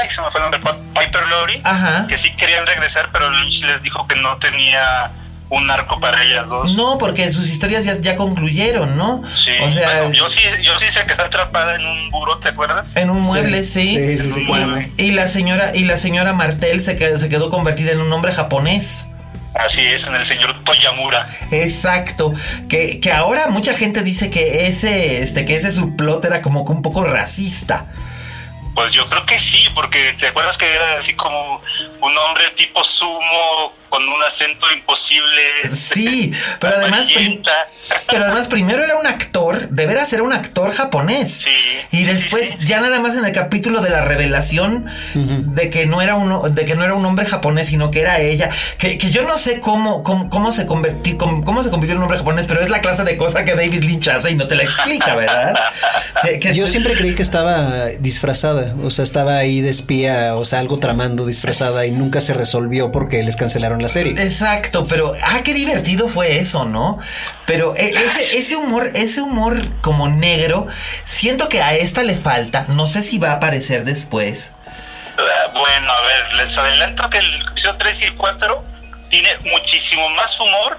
ay, se me fue el nombre, Piper Laurie, que sí querían regresar, pero Lynch les dijo que no tenía un arco para ellas dos. No, porque sus historias ya, ya concluyeron, ¿no? Sí. O sea, yo sí, yo sí sé que está atrapada en un buró, ¿te acuerdas? En un mueble, sí. Sí, sí, sí. Y la señora, y la señora Martel se quedó, se quedó convertida en un hombre japonés. Así es, en el señor Toyamura. Exacto. Que, que ahora mucha gente dice que ese, este, que ese subplot era como que un poco racista. Pues yo creo que sí, porque te acuerdas que era así como un hombre tipo sumo con un acento imposible. Sí, pero además, pero además primero era un actor, de veras era un actor japonés. Sí. Y después ya nada más en el capítulo de la revelación de que no era uno, de que no era un hombre japonés, sino que era ella, que, yo no sé cómo, cómo, se convirtió, cómo, se convirtió en un hombre japonés, pero es la clase de cosa que David Lynch hace y no te la explica, ¿verdad? yo siempre creí que estaba disfrazada, o sea, estaba ahí de espía, o sea, algo tramando disfrazada y nunca se resolvió porque les cancelaron la serie. Exacto, pero ah, qué divertido fue eso, ¿no? Pero e, ese, ese humor, ese humor como negro, siento que a esta le falta. No sé si va a aparecer después. Ah, bueno, a ver, les adelanto que el episodio 3 y el 4 tiene muchísimo más humor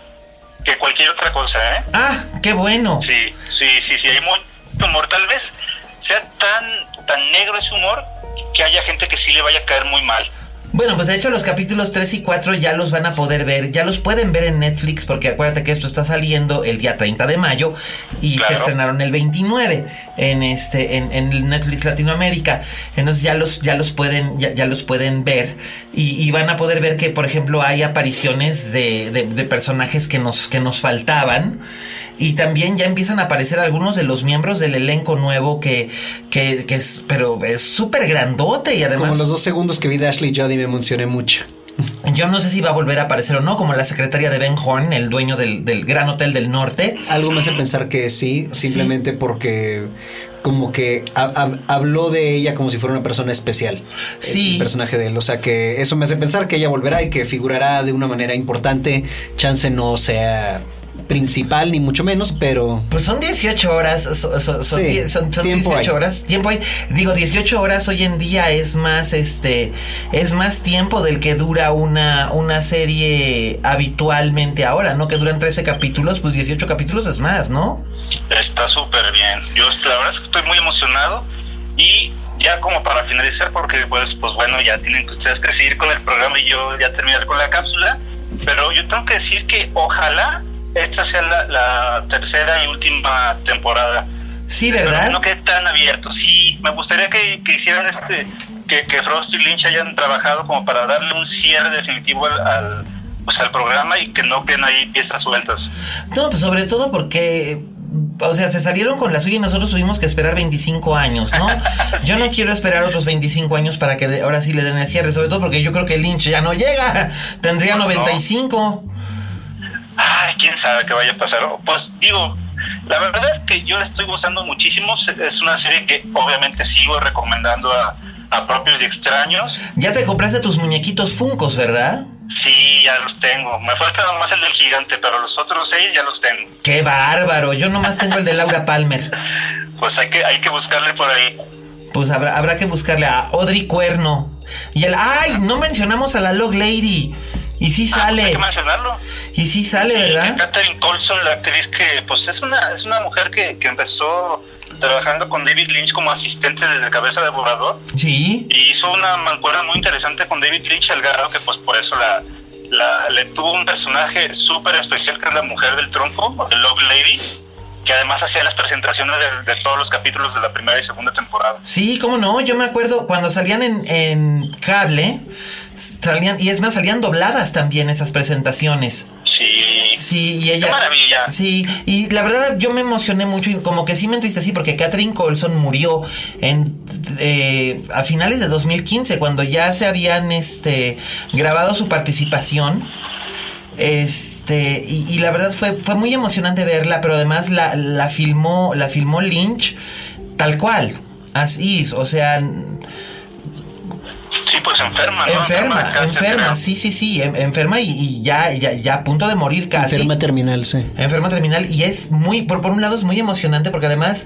que cualquier otra cosa, ¿eh? Ah, qué bueno. Sí, sí, sí, sí, hay mucho humor. Tal vez sea tan, tan negro ese humor que haya gente que sí le vaya a caer muy mal. Bueno, pues de hecho los capítulos 3 y 4 ya los van a poder ver, ya los pueden ver en Netflix porque acuérdate que esto está saliendo el día 30 de mayo y se estrenaron el 29 en este en, en, Netflix Latinoamérica. Entonces ya los ya los pueden ya, los pueden ver y, van a poder ver que por ejemplo hay apariciones de, de personajes que nos que nos faltaban y también ya empiezan a aparecer algunos de los miembros del elenco nuevo que, que, es, pero es súper grandote y además... Como los dos segundos que vi de Ashley Jody me emocioné mucho. Yo no sé si va a volver a aparecer o no, como la secretaria de Ben Horn, el dueño del, Gran Hotel del Norte. Algo me hace pensar que sí, simplemente porque como que habló de ella como si fuera una persona especial. Sí. El personaje de él. O sea que eso me hace pensar que ella volverá y que figurará de una manera importante. Chance no sea principal, ni mucho menos, pero. Pues son 18 horas. Son, son, 18 horas. Tiempo hay. Digo, 18 horas hoy en día es más este. Es más tiempo del que dura una, una serie habitualmente ahora, ¿no? Que duran 13 capítulos, pues 18 capítulos es más, ¿no? Está súper bien. Yo la verdad es que estoy muy emocionado. Y ya como para finalizar, porque pues, pues bueno, ya tienen que ustedes que seguir con el programa y yo ya terminar con la cápsula. Pero yo tengo que decir que ojalá esta sea la, tercera y última temporada. Sí, ¿verdad? no quede tan abierto. Sí, me gustaría que, hicieran este, que, que, Frost y Lynch hayan trabajado como para darle un cierre definitivo al, pues, al programa y que no queden ahí piezas sueltas. No, pues sobre todo porque o sea, se salieron con la suya y nosotros tuvimos que esperar 25 años, ¿no? Yo no quiero esperar otros 25 años para que ahora sí le den el cierre, sobre todo porque yo creo que Lynch ya no llega, tendría 95. Pues ay, quién sabe qué vaya a pasar. Pues digo, la verdad es que yo la estoy gustando muchísimo. Es una serie que obviamente sigo recomendando a, propios y extraños. Ya te compraste tus muñequitos Funcos, ¿verdad? Sí, ya los tengo. Me falta nomás el del gigante, pero los otros seis ya los tengo. ¡Qué bárbaro! Yo nomás tengo el de Laura Palmer. Pues hay que, hay que buscarle por ahí. Pues habrá, habrá que buscarle a Audrey Cuerno. Y el. ¡Ay! No mencionamos a la Log Lady. Y sí Ah, pues sale. hay que mencionarlo. y sí sale, ¿verdad? Catherine Colson, la actriz que, pues es una, es una mujer que, que empezó trabajando con David Lynch como asistente desde Cabeza de Borrador Sí. y hizo una mancuerna muy interesante con David Lynch al grado que pues por eso la, la- le tuvo un personaje súper especial que es la mujer del tronco, el Love Lady, que además hacía las presentaciones de, de todos los capítulos de la primera y segunda temporada. Sí, cómo no. Yo me acuerdo cuando salían en, en cable. Salían, y es más, salían dobladas también esas presentaciones. Sí, Sí, y ella. Qué maravilla. Sí, y la verdad yo me emocioné mucho y como que sí me entristecí porque Catherine Colson murió en eh, a finales de 2015 cuando ya se habían este grabado su participación. Este, y, y la verdad fue, fue muy emocionante verla, pero además la, la filmó, la filmó Lynch tal cual. Así, o sea, sí, pues enferma, ¿no? enferma, enferma, sí, sí, sí, en- enferma y, y ya, ya, ya a punto de morir casi. Enferma terminal, sí. Enferma terminal y es muy, por, por un lado es muy emocionante porque además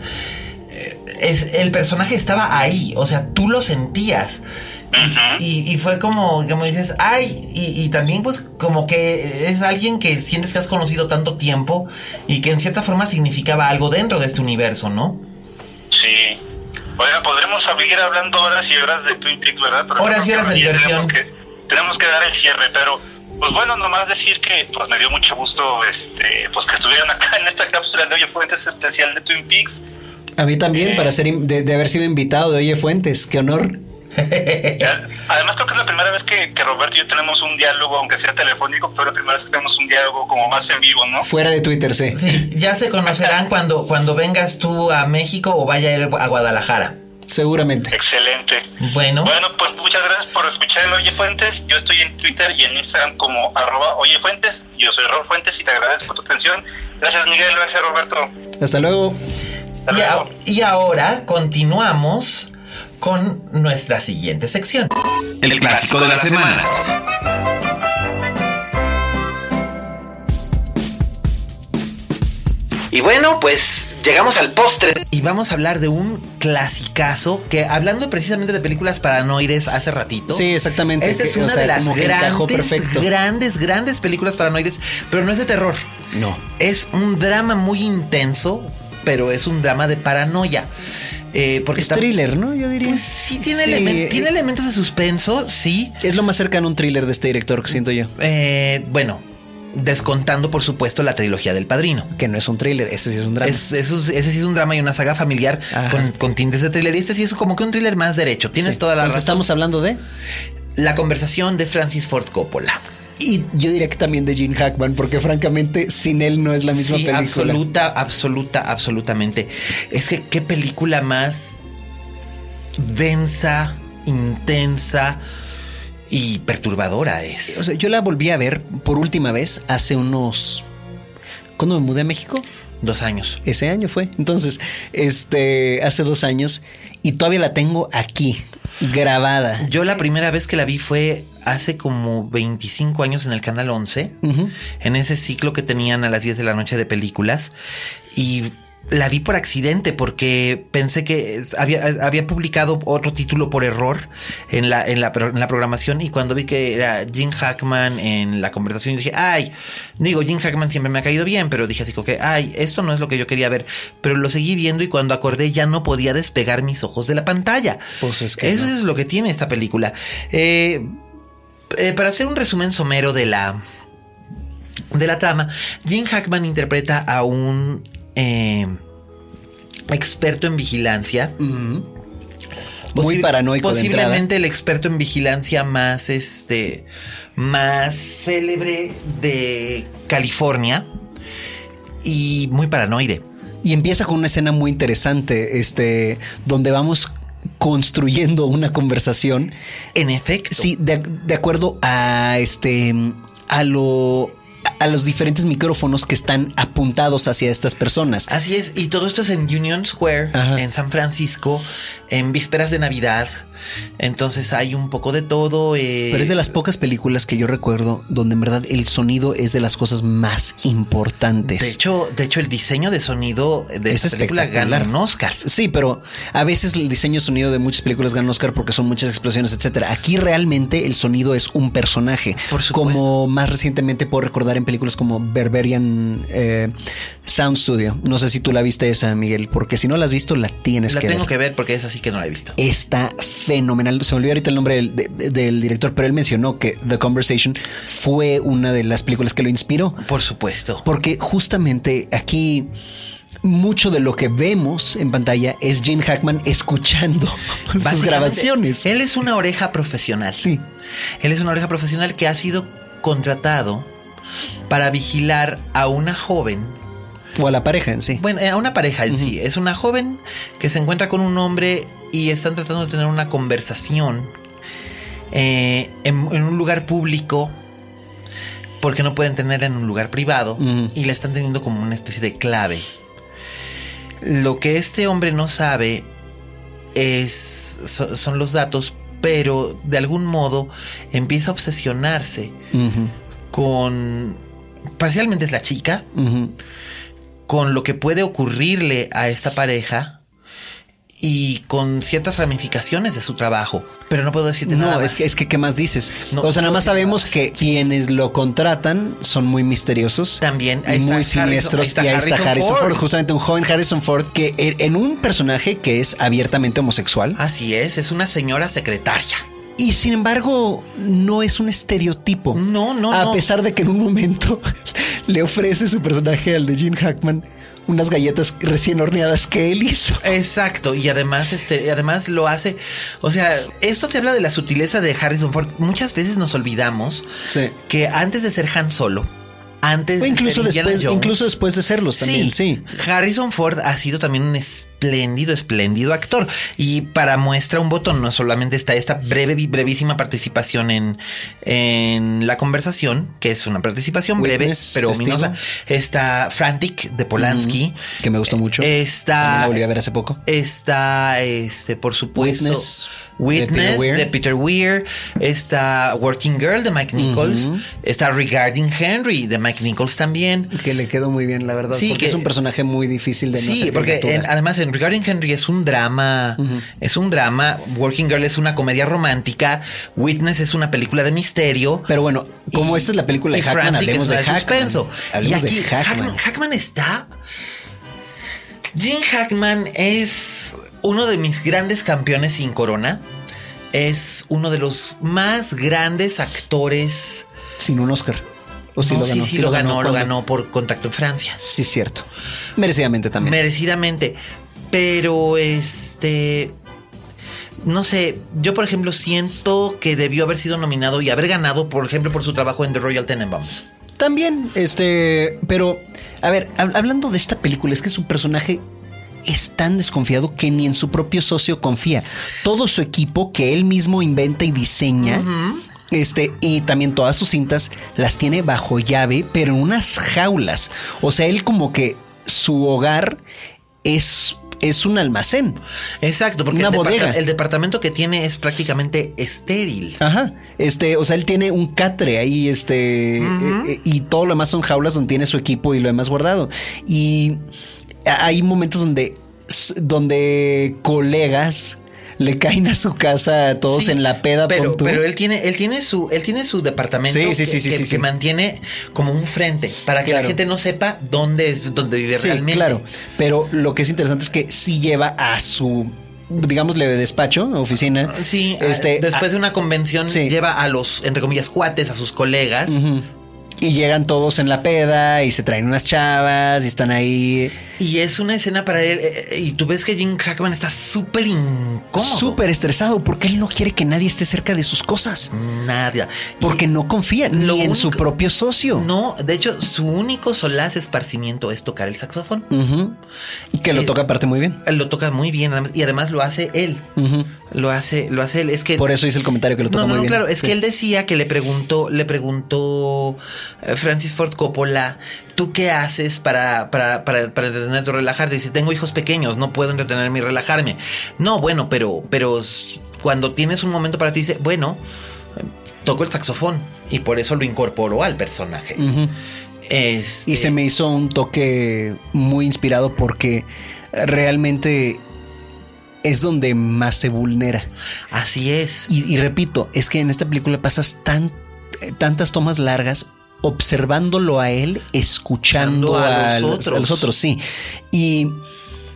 eh, es, el personaje estaba ahí, o sea, tú lo sentías. Y, y fue como, como dices, ay, y, y también pues como que es alguien que sientes que has conocido tanto tiempo y que en cierta forma significaba algo dentro de este universo, ¿no? Sí. Oiga, podremos seguir hablando horas y horas de Twin Peaks, ¿verdad? Pero Horas y horas de diversión. Tenemos que, tenemos que dar el cierre, pero pues bueno, nomás decir que pues me dio mucho gusto este pues que estuvieran acá en esta cápsula de Oye Fuentes especial de Twin Peaks. A mí también, para ser de, de haber sido invitado de Oye Fuentes, qué honor. Además creo que es la primera vez que, que Roberto y yo tenemos un diálogo, aunque sea telefónico, pero es la primera vez que tenemos un diálogo como más en vivo, ¿no? Fuera de Twitter, sí. Sí, ya se conocerán cuando, cuando vengas tú a México o vaya él a Guadalajara. Seguramente. Excelente. Bueno, Bueno, pues muchas gracias por escuchar el Oye Fuentes. Yo estoy en Twitter y en Instagram como arroba Oye Fuentes. Yo soy Raúl Fuentes y te agradezco tu atención. Gracias Miguel, gracias Roberto. Hasta luego. Hasta y, a- luego. y ahora continuamos con nuestra siguiente sección. El clásico de la semana. Y bueno, pues llegamos al postre. Y vamos a hablar de un clasicazo que, hablando precisamente de películas paranoides hace ratito. Sí, exactamente. Esta es Que, o una sea, de las grandes, perfecto. grandes, grandes películas paranoides, pero no es de terror. No. Es un drama muy intenso, pero es un drama de paranoia. Eh, porque Es thriller, ¿no? Yo diría. Pues sí, tiene, Sí, elemen- tiene elementos de suspenso, sí. Es lo más cercano a un thriller de este director que siento yo. Eh, bueno, descontando, por supuesto, la trilogía del padrino. Que no es un thriller, ese sí es un drama. Es, eso es- ese sí es un drama y una saga familiar con, con tintes de thriller. Y este sí es como que un thriller más derecho. Tienes Sí. toda la Entonces razón. estamos hablando de. La conversación de Francis Ford Coppola. Y yo diría que también de Gene Hackman, porque francamente sin él no es la misma Sí, película. absoluta, absoluta, absolutamente. Es que qué película más densa, intensa y perturbadora es. O sea, yo la volví a ver por última vez hace unos. ¿Cuándo me mudé a México? Dos años. Ese año fue. Entonces, este, hace dos años y todavía la tengo aquí, grabada. Yo la primera vez que la vi fue hace como 25 años en el Canal 11, Ujú. en ese ciclo que tenían a las 10 de la noche de películas. Y la vi por accidente porque pensé que había, había publicado otro título por error en la, en, la, en la programación y cuando vi que era Jim Hackman en la conversación dije, ay, digo, Jim Hackman siempre me ha caído bien, pero dije así como que, ay, esto no es lo que yo quería ver, pero lo seguí viendo y cuando acordé ya no podía despegar mis ojos de la pantalla. Pues es que Eso no. es lo que tiene esta película. Eh, eh, para hacer un resumen somero de la de la trama, Jim Hackman interpreta a un eh, experto en vigilancia. Muy paranoico de. Posiblemente el experto en vigilancia más este más célebre de California y muy paranoide. Y empieza con una escena muy interesante, este, donde vamos construyendo una conversación. En efecto. Sí, de, de acuerdo a este, a lo, a los diferentes micrófonos que están apuntados hacia estas personas. Así es, y todo esto es en Union Square, Ajá. en San Francisco, en vísperas de Navidad. Entonces hay un poco de todo. Eh, Pero es de las pocas películas que yo recuerdo donde en verdad el sonido es de las cosas más importantes. De hecho, de hecho el diseño de sonido de esa película gana un Oscar. Sí, pero a veces el diseño de sonido de muchas películas gana un Oscar porque son muchas explosiones, etcétera. Aquí realmente el sonido es un personaje. Por Como más recientemente puedo recordar en películas como Berberian eh, Sound Studio. No sé si tú la viste esa, Miguel, porque si no la has visto, la tienes que ver. La tengo que ver porque es así que no la he visto. Está fenomenal. Se me olvidó ahorita el nombre del, director, pero él mencionó que The Conversation fue una de las películas que lo inspiró. Por supuesto. Porque justamente aquí mucho de lo que vemos en pantalla es Gene Hackman escuchando sus grabaciones. Él es una oreja profesional. Sí. Él es una oreja profesional que ha sido contratado para vigilar a una joven o a la pareja en sí. Bueno, a una pareja en sí. Es una joven que se encuentra con un hombre y están tratando de tener una conversación eh, en, un lugar público porque no pueden tenerla en un lugar privado y la están teniendo como una especie de clave. Lo que este hombre no sabe es, son los datos, pero de algún modo empieza a obsesionarse con... Parcialmente es la chica, con lo que puede ocurrirle a esta pareja y con ciertas ramificaciones de su trabajo. Pero no puedo decirte nada. No, es que, es que, ¿qué más dices? o sea, nada más sabemos que quienes lo contratan son muy misteriosos. También, hay muy siniestros. y ahí está Harrison Ford. justamente un joven Harrison Ford que en un personaje que es abiertamente homosexual. Así es, es una señora secretaria. Y sin embargo, no es un estereotipo. No, no, A pesar de que en un momento le ofrece su personaje al de Gene Hackman unas galletas recién horneadas que él hizo. Exacto, y además este además lo hace, o sea, esto te habla de la sutileza de Harrison Ford. Muchas veces nos olvidamos que antes de ser Han Solo, antes incluso después, incluso después de serlos también, sí. Harrison Ford ha sido también un espléndido, espléndido actor. Y para muestra un botón, no solamente está esta breve, brevísima participación en, en la conversación, que es una participación breve, pero ominosa. Está Frantic de Polanski. que me gustó mucho. Está. La volví a ver hace poco. Está, este, por supuesto. Witness, de Peter, Weir, está Working Girl de Mike Nichols, está Regarding Henry de Mike Nichols también. Que le quedó muy bien, la verdad. Sí, porque es un personaje muy difícil de Sí, porque además en Regarding Henry es un drama, es un drama. Working Girl es una comedia romántica. Witness es una película de misterio. Pero bueno, como esta es la película de Hackman, hablemos de, Hackman. y aquí Hackman está. Jim Hackman es uno de mis grandes campeones sin corona. Es uno de los más grandes actores. Sin un Oscar. O si lo ganó. Sí, lo, ganó, lo ganó por Contacto en Francia. Sí, cierto. Merecidamente también. Merecidamente. Pero este. No sé, yo por ejemplo siento que debió haber sido nominado y haber ganado, por ejemplo, por su trabajo en The Royal Tenenbaums. También, este, pero, a ver, hablando de esta película, es que su personaje es tan desconfiado que ni en su propio socio confía. Todo su equipo que él mismo inventa y diseña. Este, y también todas sus cintas las tiene bajo llave, pero en unas jaulas. O sea, él como que su hogar es es un almacén. Exacto, porque el, el departamento que tiene es prácticamente estéril. Ajá. Este, o sea, él tiene un catre ahí, este, eh, eh, y todo lo demás son jaulas donde tiene su equipo y lo demás guardado. Y hay momentos donde, donde colegas le caen a su casa todos en la peda. Pero, pero él tiene, él tiene su, él tiene su departamento que, mantiene como un frente para que la gente no sepa dónde es donde vive realmente. Claro, pero lo que es interesante es que sí lleva a su digámosle de despacho, oficina. Sí, este, después de una convención lleva a los, entre comillas, cuates, a sus colegas. Y llegan todos en la peda y se traen unas chavas y están ahí. Y es una escena para él. Eh, eh, y tú ves que Jim Hackman está súper incómodo. Súper estresado porque él no quiere que nadie esté cerca de sus cosas. Nada. Porque no confía ni en su propio socio. No, de hecho, su único solaz esparcimiento es tocar el saxofón. Y que lo toca aparte muy bien. Lo toca muy bien. Y además lo hace él. Lo hace, lo hace él. Es que. Por eso hice el comentario que lo toca muy bien. Claro, es que él decía que le preguntó, le preguntó eh, Francis Ford Coppola, ¿tú qué haces para, para, para, para relajarte? Dice, tengo hijos pequeños, no puedo entretenerme y relajarme. No, bueno, pero, pero cuando tienes un momento para ti, dice, bueno, toco el saxofón y por eso lo incorporó al personaje. Este y se me hizo un toque muy inspirado porque realmente es donde más se vulnera. Así es. Y, repito, es que en esta película pasas tan, tantas tomas largas observándolo a él, escuchando a, los otros. otros. sí. Y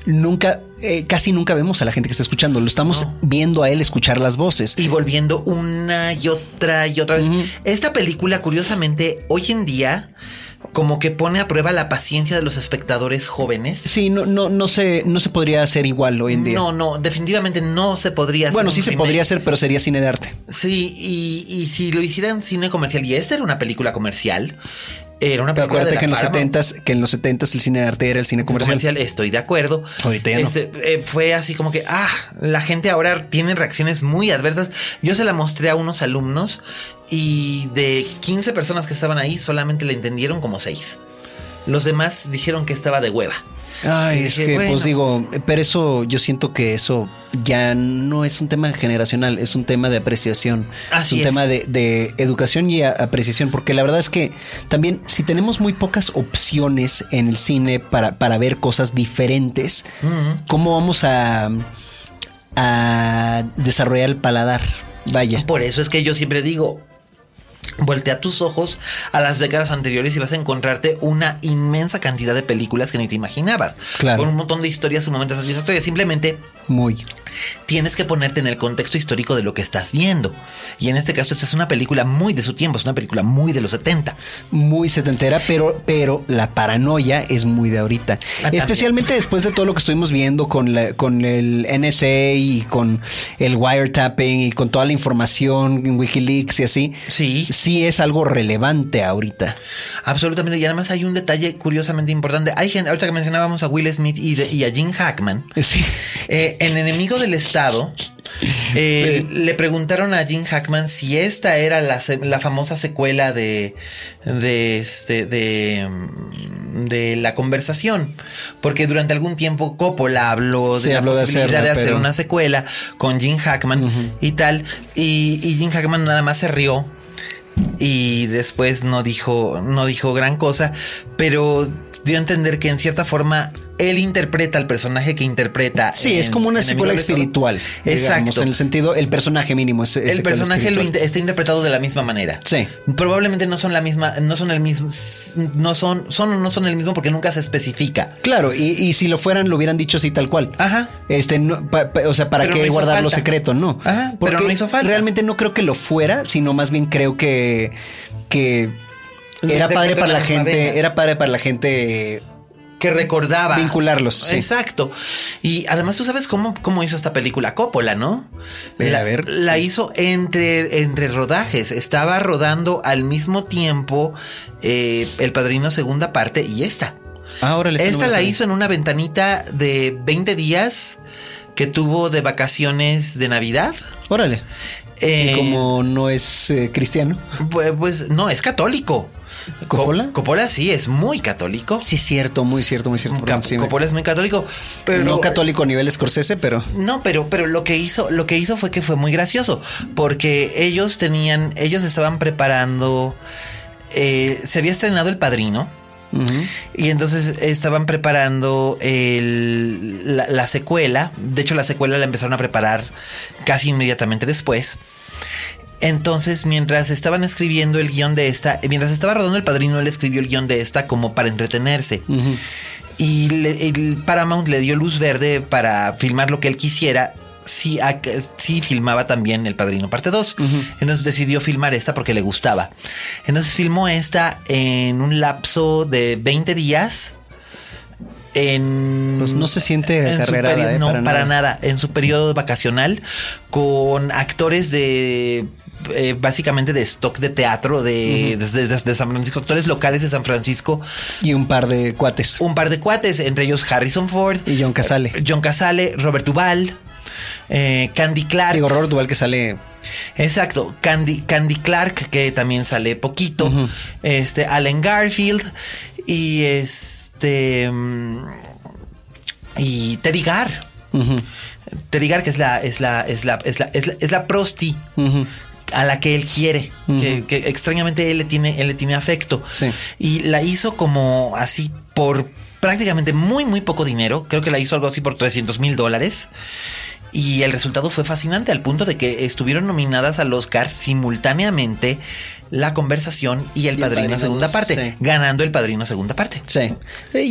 nunca, eh, casi nunca vemos a la gente que está escuchando. Lo estamos viendo a él escuchar las voces. Y volviendo una y otra y otra vez. Esta película, curiosamente, hoy en día como que pone a prueba la paciencia de los espectadores jóvenes. Sí, no, no, no se, no se podría hacer igual hoy en día. No, no, definitivamente no se podría hacer. Bueno, sí se podría hacer, pero sería cine de arte. Sí, y, y si lo hicieran cine comercial, y esta era una película comercial, era una película acuérdate que en los setentas, que en los setentas el cine de arte era el cine comercial. estoy de acuerdo. Ahorita este, eh, fue así como que, ah, la gente ahora tiene reacciones muy adversas. Yo se la mostré a unos alumnos y de 15 personas que estaban ahí, solamente le entendieron como 6. Los demás dijeron que estaba de hueva. Ay, es que, pues digo, pero eso yo siento que eso ya no es un tema generacional, es un tema de apreciación. es un tema de, educación y apreciación, porque la verdad es que también si tenemos muy pocas opciones en el cine para, para ver cosas diferentes, ¿cómo vamos a, a desarrollar el paladar? Vaya. Por eso es que yo siempre digo, Voltea tus ojos a las décadas anteriores y vas a encontrarte una inmensa cantidad de películas que ni te imaginabas. Claro. Con un montón de historias sumamente satisfactorias. Simplemente. Muy. Tienes que ponerte en el contexto histórico de lo que estás viendo. Y en este caso, esta es una película muy de su tiempo, es una película muy de los 70. Muy setentera, pero, pero la paranoia es muy de ahorita. Ah, Especialmente después de todo lo que estuvimos viendo con, la, con el NSA y con el wiretapping y con toda la información en Wikileaks y así. Sí. Sí es algo relevante ahorita. Absolutamente. Y además hay un detalle curiosamente importante. Hay gente, ahorita que mencionábamos a Will Smith y, a Jim Hackman. Sí. Eh, en Enemigo del Estado, eh, le preguntaron a Jim Hackman si esta era la, famosa secuela de, de, este, de, de, la conversación. Porque durante algún tiempo Coppola habló de la posibilidad de, hacer una secuela con Jim Hackman y tal. Y, y Jim Hackman nada más se rió y después no dijo, no dijo gran cosa, pero dio a entender que en cierta forma él interpreta al personaje que interpreta. Sí, es como una secuela espiritual. Exacto. en el sentido, el personaje mínimo es. el personaje lo está interpretado de la misma manera. Sí. Probablemente no son la misma, no son el mismo, no son, son no son el mismo porque nunca se especifica. Claro, y, si lo fueran, lo hubieran dicho así tal cual. Ajá. Este, o sea, ¿para qué guardarlo secreto? No. Ajá. Porque pero no hizo falta. Realmente no creo que lo fuera, sino más bien creo que. que era padre para la gente, era padre para la gente que recordaba. Vincularlos. Exacto. Y además tú sabes cómo, cómo hizo esta película Coppola, ¿no? La, a ver. La hizo entre, entre rodajes. Estaba rodando al mismo tiempo eh, El Padrino segunda parte y esta. Ahora Esta la hizo en una ventanita de 20 días que tuvo de vacaciones de Navidad. Órale. ¿Y como no es eh, cristiano? Pues, pues no, es católico. ¿Coppola? Coppola sí, es muy católico. Sí, cierto, muy cierto, muy cierto. Coppola es muy católico. Pero, no católico a nivel Scorsese, pero. No, pero, pero lo que hizo, lo que hizo fue que fue muy gracioso. Porque ellos tenían, ellos estaban preparando. Eh, se había estrenado El Padrino. Y entonces estaban preparando la, la, secuela. De hecho, la secuela la empezaron a preparar casi inmediatamente después. Entonces, mientras estaban escribiendo el guion de esta, mientras estaba rodando El Padrino, él escribió el guion de esta como para entretenerse. Y el Paramount le dio luz verde para filmar lo que él quisiera. Sí, sí filmaba también El Padrino parte 2. Entonces decidió filmar esta porque le gustaba. Entonces filmó esta en un lapso de 20 días. En, pues no se siente en ¿eh? no, para, nada. En su periodo vacacional, con actores de eh, básicamente de stock de teatro de, San Francisco, actores locales de San Francisco. Y un par de cuates. Un par de cuates, entre ellos Harrison Ford. Y John Casale. Eh, John Casale, Robert Duvall, eh, Candy Clark. Digo, Robert Duvall que sale Exacto, Candy, Candy Clark, que también sale poquito, este, Allen Garfield y este mm, y Teddy Gar. Terigar, que es la, es la, es la, es la, es la, prosti. A la que él quiere, que, extrañamente él le tiene, él le tiene afecto. Y la hizo como así por prácticamente muy, muy poco dinero. Creo que la hizo algo así por 300 mil dólares. Y el resultado fue fascinante al punto de que estuvieron nominadas al Oscar simultáneamente la conversación y el, padrino, segunda parte, ganando el padrino segunda parte. Sí.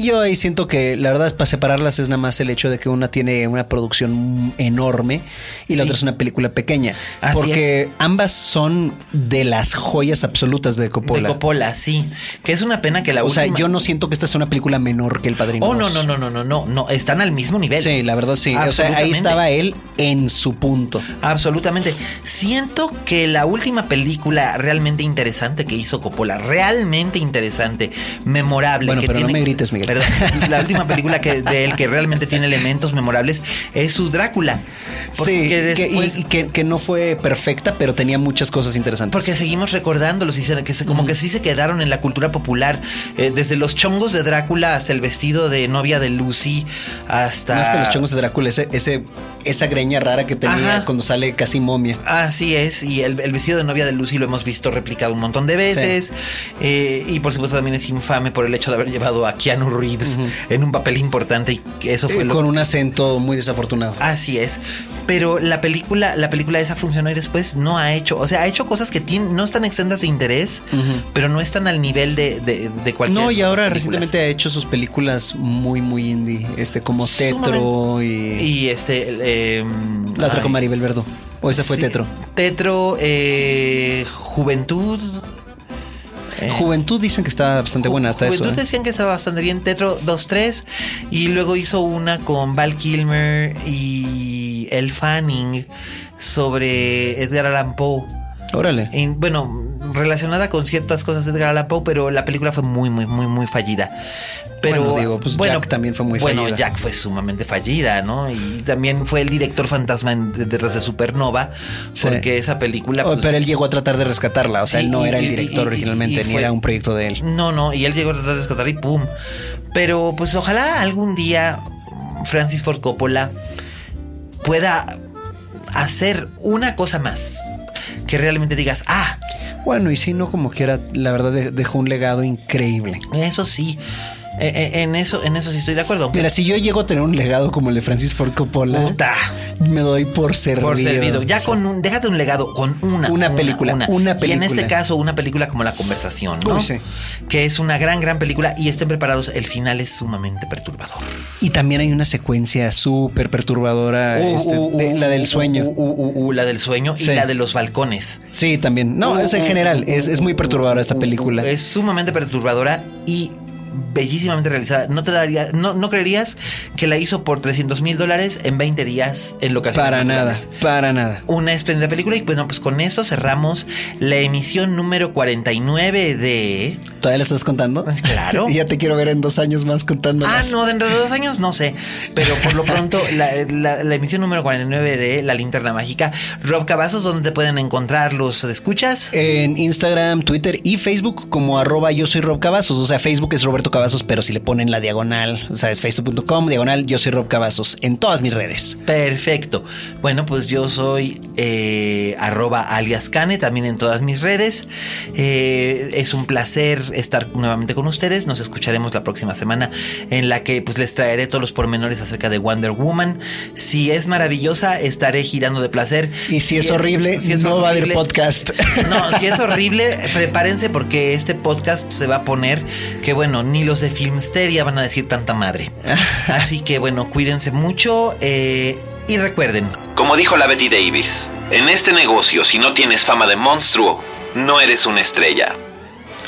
Yo ahí siento que la verdad es para separarlas es nada más el hecho de que una tiene una producción enorme y la otra es una película pequeña. porque ambas son de las joyas absolutas de Coppola. De Coppola, sí. Que es una pena que la O sea, yo no siento que esta sea una película menor que El Padrino. Oh, no, no, no, no, no, no, no. Están al mismo nivel. Sí, la verdad sí. O sea, ahí estaba él en su punto. Absolutamente. Siento que la última película realmente interesante que hizo Coppola, realmente interesante, memorable. Bueno, pero no me grites, Miguel. Perdón, la última película que, de él que realmente tiene elementos memorables es su Drácula. Sí, después, que, que, no fue perfecta, pero tenía muchas cosas interesantes. Porque seguimos recordándolos y que se, como que sí se quedaron en la cultura popular, eh, desde los chongos de Drácula hasta el vestido de novia de Lucy, hasta... Más que los chongos de Drácula, ese, ese esa greña rara que tenía cuando sale casi momia. Así es, y el, vestido de novia de Lucy lo hemos visto replicado un montón de veces. Eh, y por supuesto también es infame por el hecho de haber llevado a Keanu Reeves en un papel importante y eso fue eh, Con un acento muy desafortunado. Así es. Pero la película, la película esa funcionó y después no ha hecho, o sea, ha hecho cosas que no están extendas de interés, pero no están al nivel de, de, cualquier. No, y ahora recientemente ha hecho sus películas muy, muy indie, este como Tetro y. Y este. Em, la otra con Maribel Verdú. ¿O esa fue Tetro? Tetro, eh, Juventud. Eh, Juventud dicen que está bastante buena hasta Juventud eso. Juventud ¿eh? decían que estaba bastante bien. Tetro 2-3. Y luego hizo una con Val Kilmer y el Fanning sobre Edgar Allan Poe. Órale. bueno, relacionada con ciertas cosas de Edgar Allan Poe, pero la película fue muy, muy, muy, muy fallida. Pero bueno, digo, pues Jack también fue muy fallida. Bueno, Jack fue sumamente fallida, ¿no? Y también fue el director fantasma detrás de Supernova, porque esa película. Oh, pues, pero él llegó a tratar de rescatarla, o sea, él no era el director originalmente, ni era un proyecto de él. No, no, y él llegó a tratar de rescatar y pum. Pero pues ojalá algún día Francis Ford Coppola pueda hacer una cosa más. Que realmente digas, ah. Bueno, y si no, como quiera, la verdad dejó un legado increíble. Eso sí. Eh, eh, en eso, en eso sí estoy de acuerdo. Mira, si yo llego a tener un legado como el de Francis Ford Coppola, me doy por servido. Por servido. Ya con un, déjate un legado con una. Una película. Una, película. Y en este caso, una película como La Conversación, ¿no? Que es una gran, gran película y estén preparados. El final es sumamente perturbador. Y también hay una secuencia súper perturbadora, uh, este, uh, uh, la del sueño. la del sueño y la de los balcones. Sí, también. No, es en general. Es, es muy perturbadora esta película. Es sumamente perturbadora y bellísimamente realizada. No te daría, no, no creerías que la hizo por 300 mil dólares en 20 días en locaciones. Para nada, para nada. Una espléndida película y bueno, pues con eso cerramos la emisión número 49 de... ¿Todavía la estás contando? Claro. y ya te quiero ver en dos años más contando. Ah, no, dentro de dos años no sé, pero por lo pronto la, emisión número 49 de La Linterna Mágica. Rob Cavazos, ¿dónde te pueden encontrar los escuchas? En Instagram, Twitter y Facebook como arroba yo soy Rob Cavazos. O sea, Facebook es Roberto Cavazos, pero si le ponen la diagonal, o sea, es facebook.com, diagonal, yo soy Rob Cavazos, en todas mis redes. Perfecto. Bueno, pues yo soy eh, arroba alias Cane, también en todas mis redes. Eh, es un placer estar nuevamente con ustedes. Nos escucharemos la próxima semana en la que pues les traeré todos los pormenores acerca de Wonder Woman. Si es maravillosa, estaré girando de placer. Y si, es, horrible, si no va a haber podcast. No, si es horrible, prepárense porque este podcast se va a poner que bueno, ni los de Filmsteria van a decir tanta madre. Así que bueno, cuídense mucho eh, y recuerden. Como dijo la Betty Davis, en este negocio si no tienes fama de monstruo, no eres una estrella.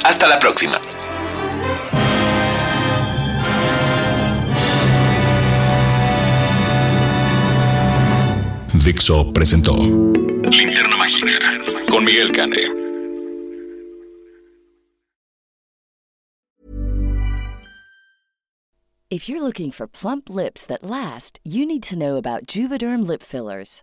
Hasta la próxima. Dixo presentó Linterna Mágica con Miguel Cane. If you're looking for plump lips that last, you need to know about Juvederm lip fillers.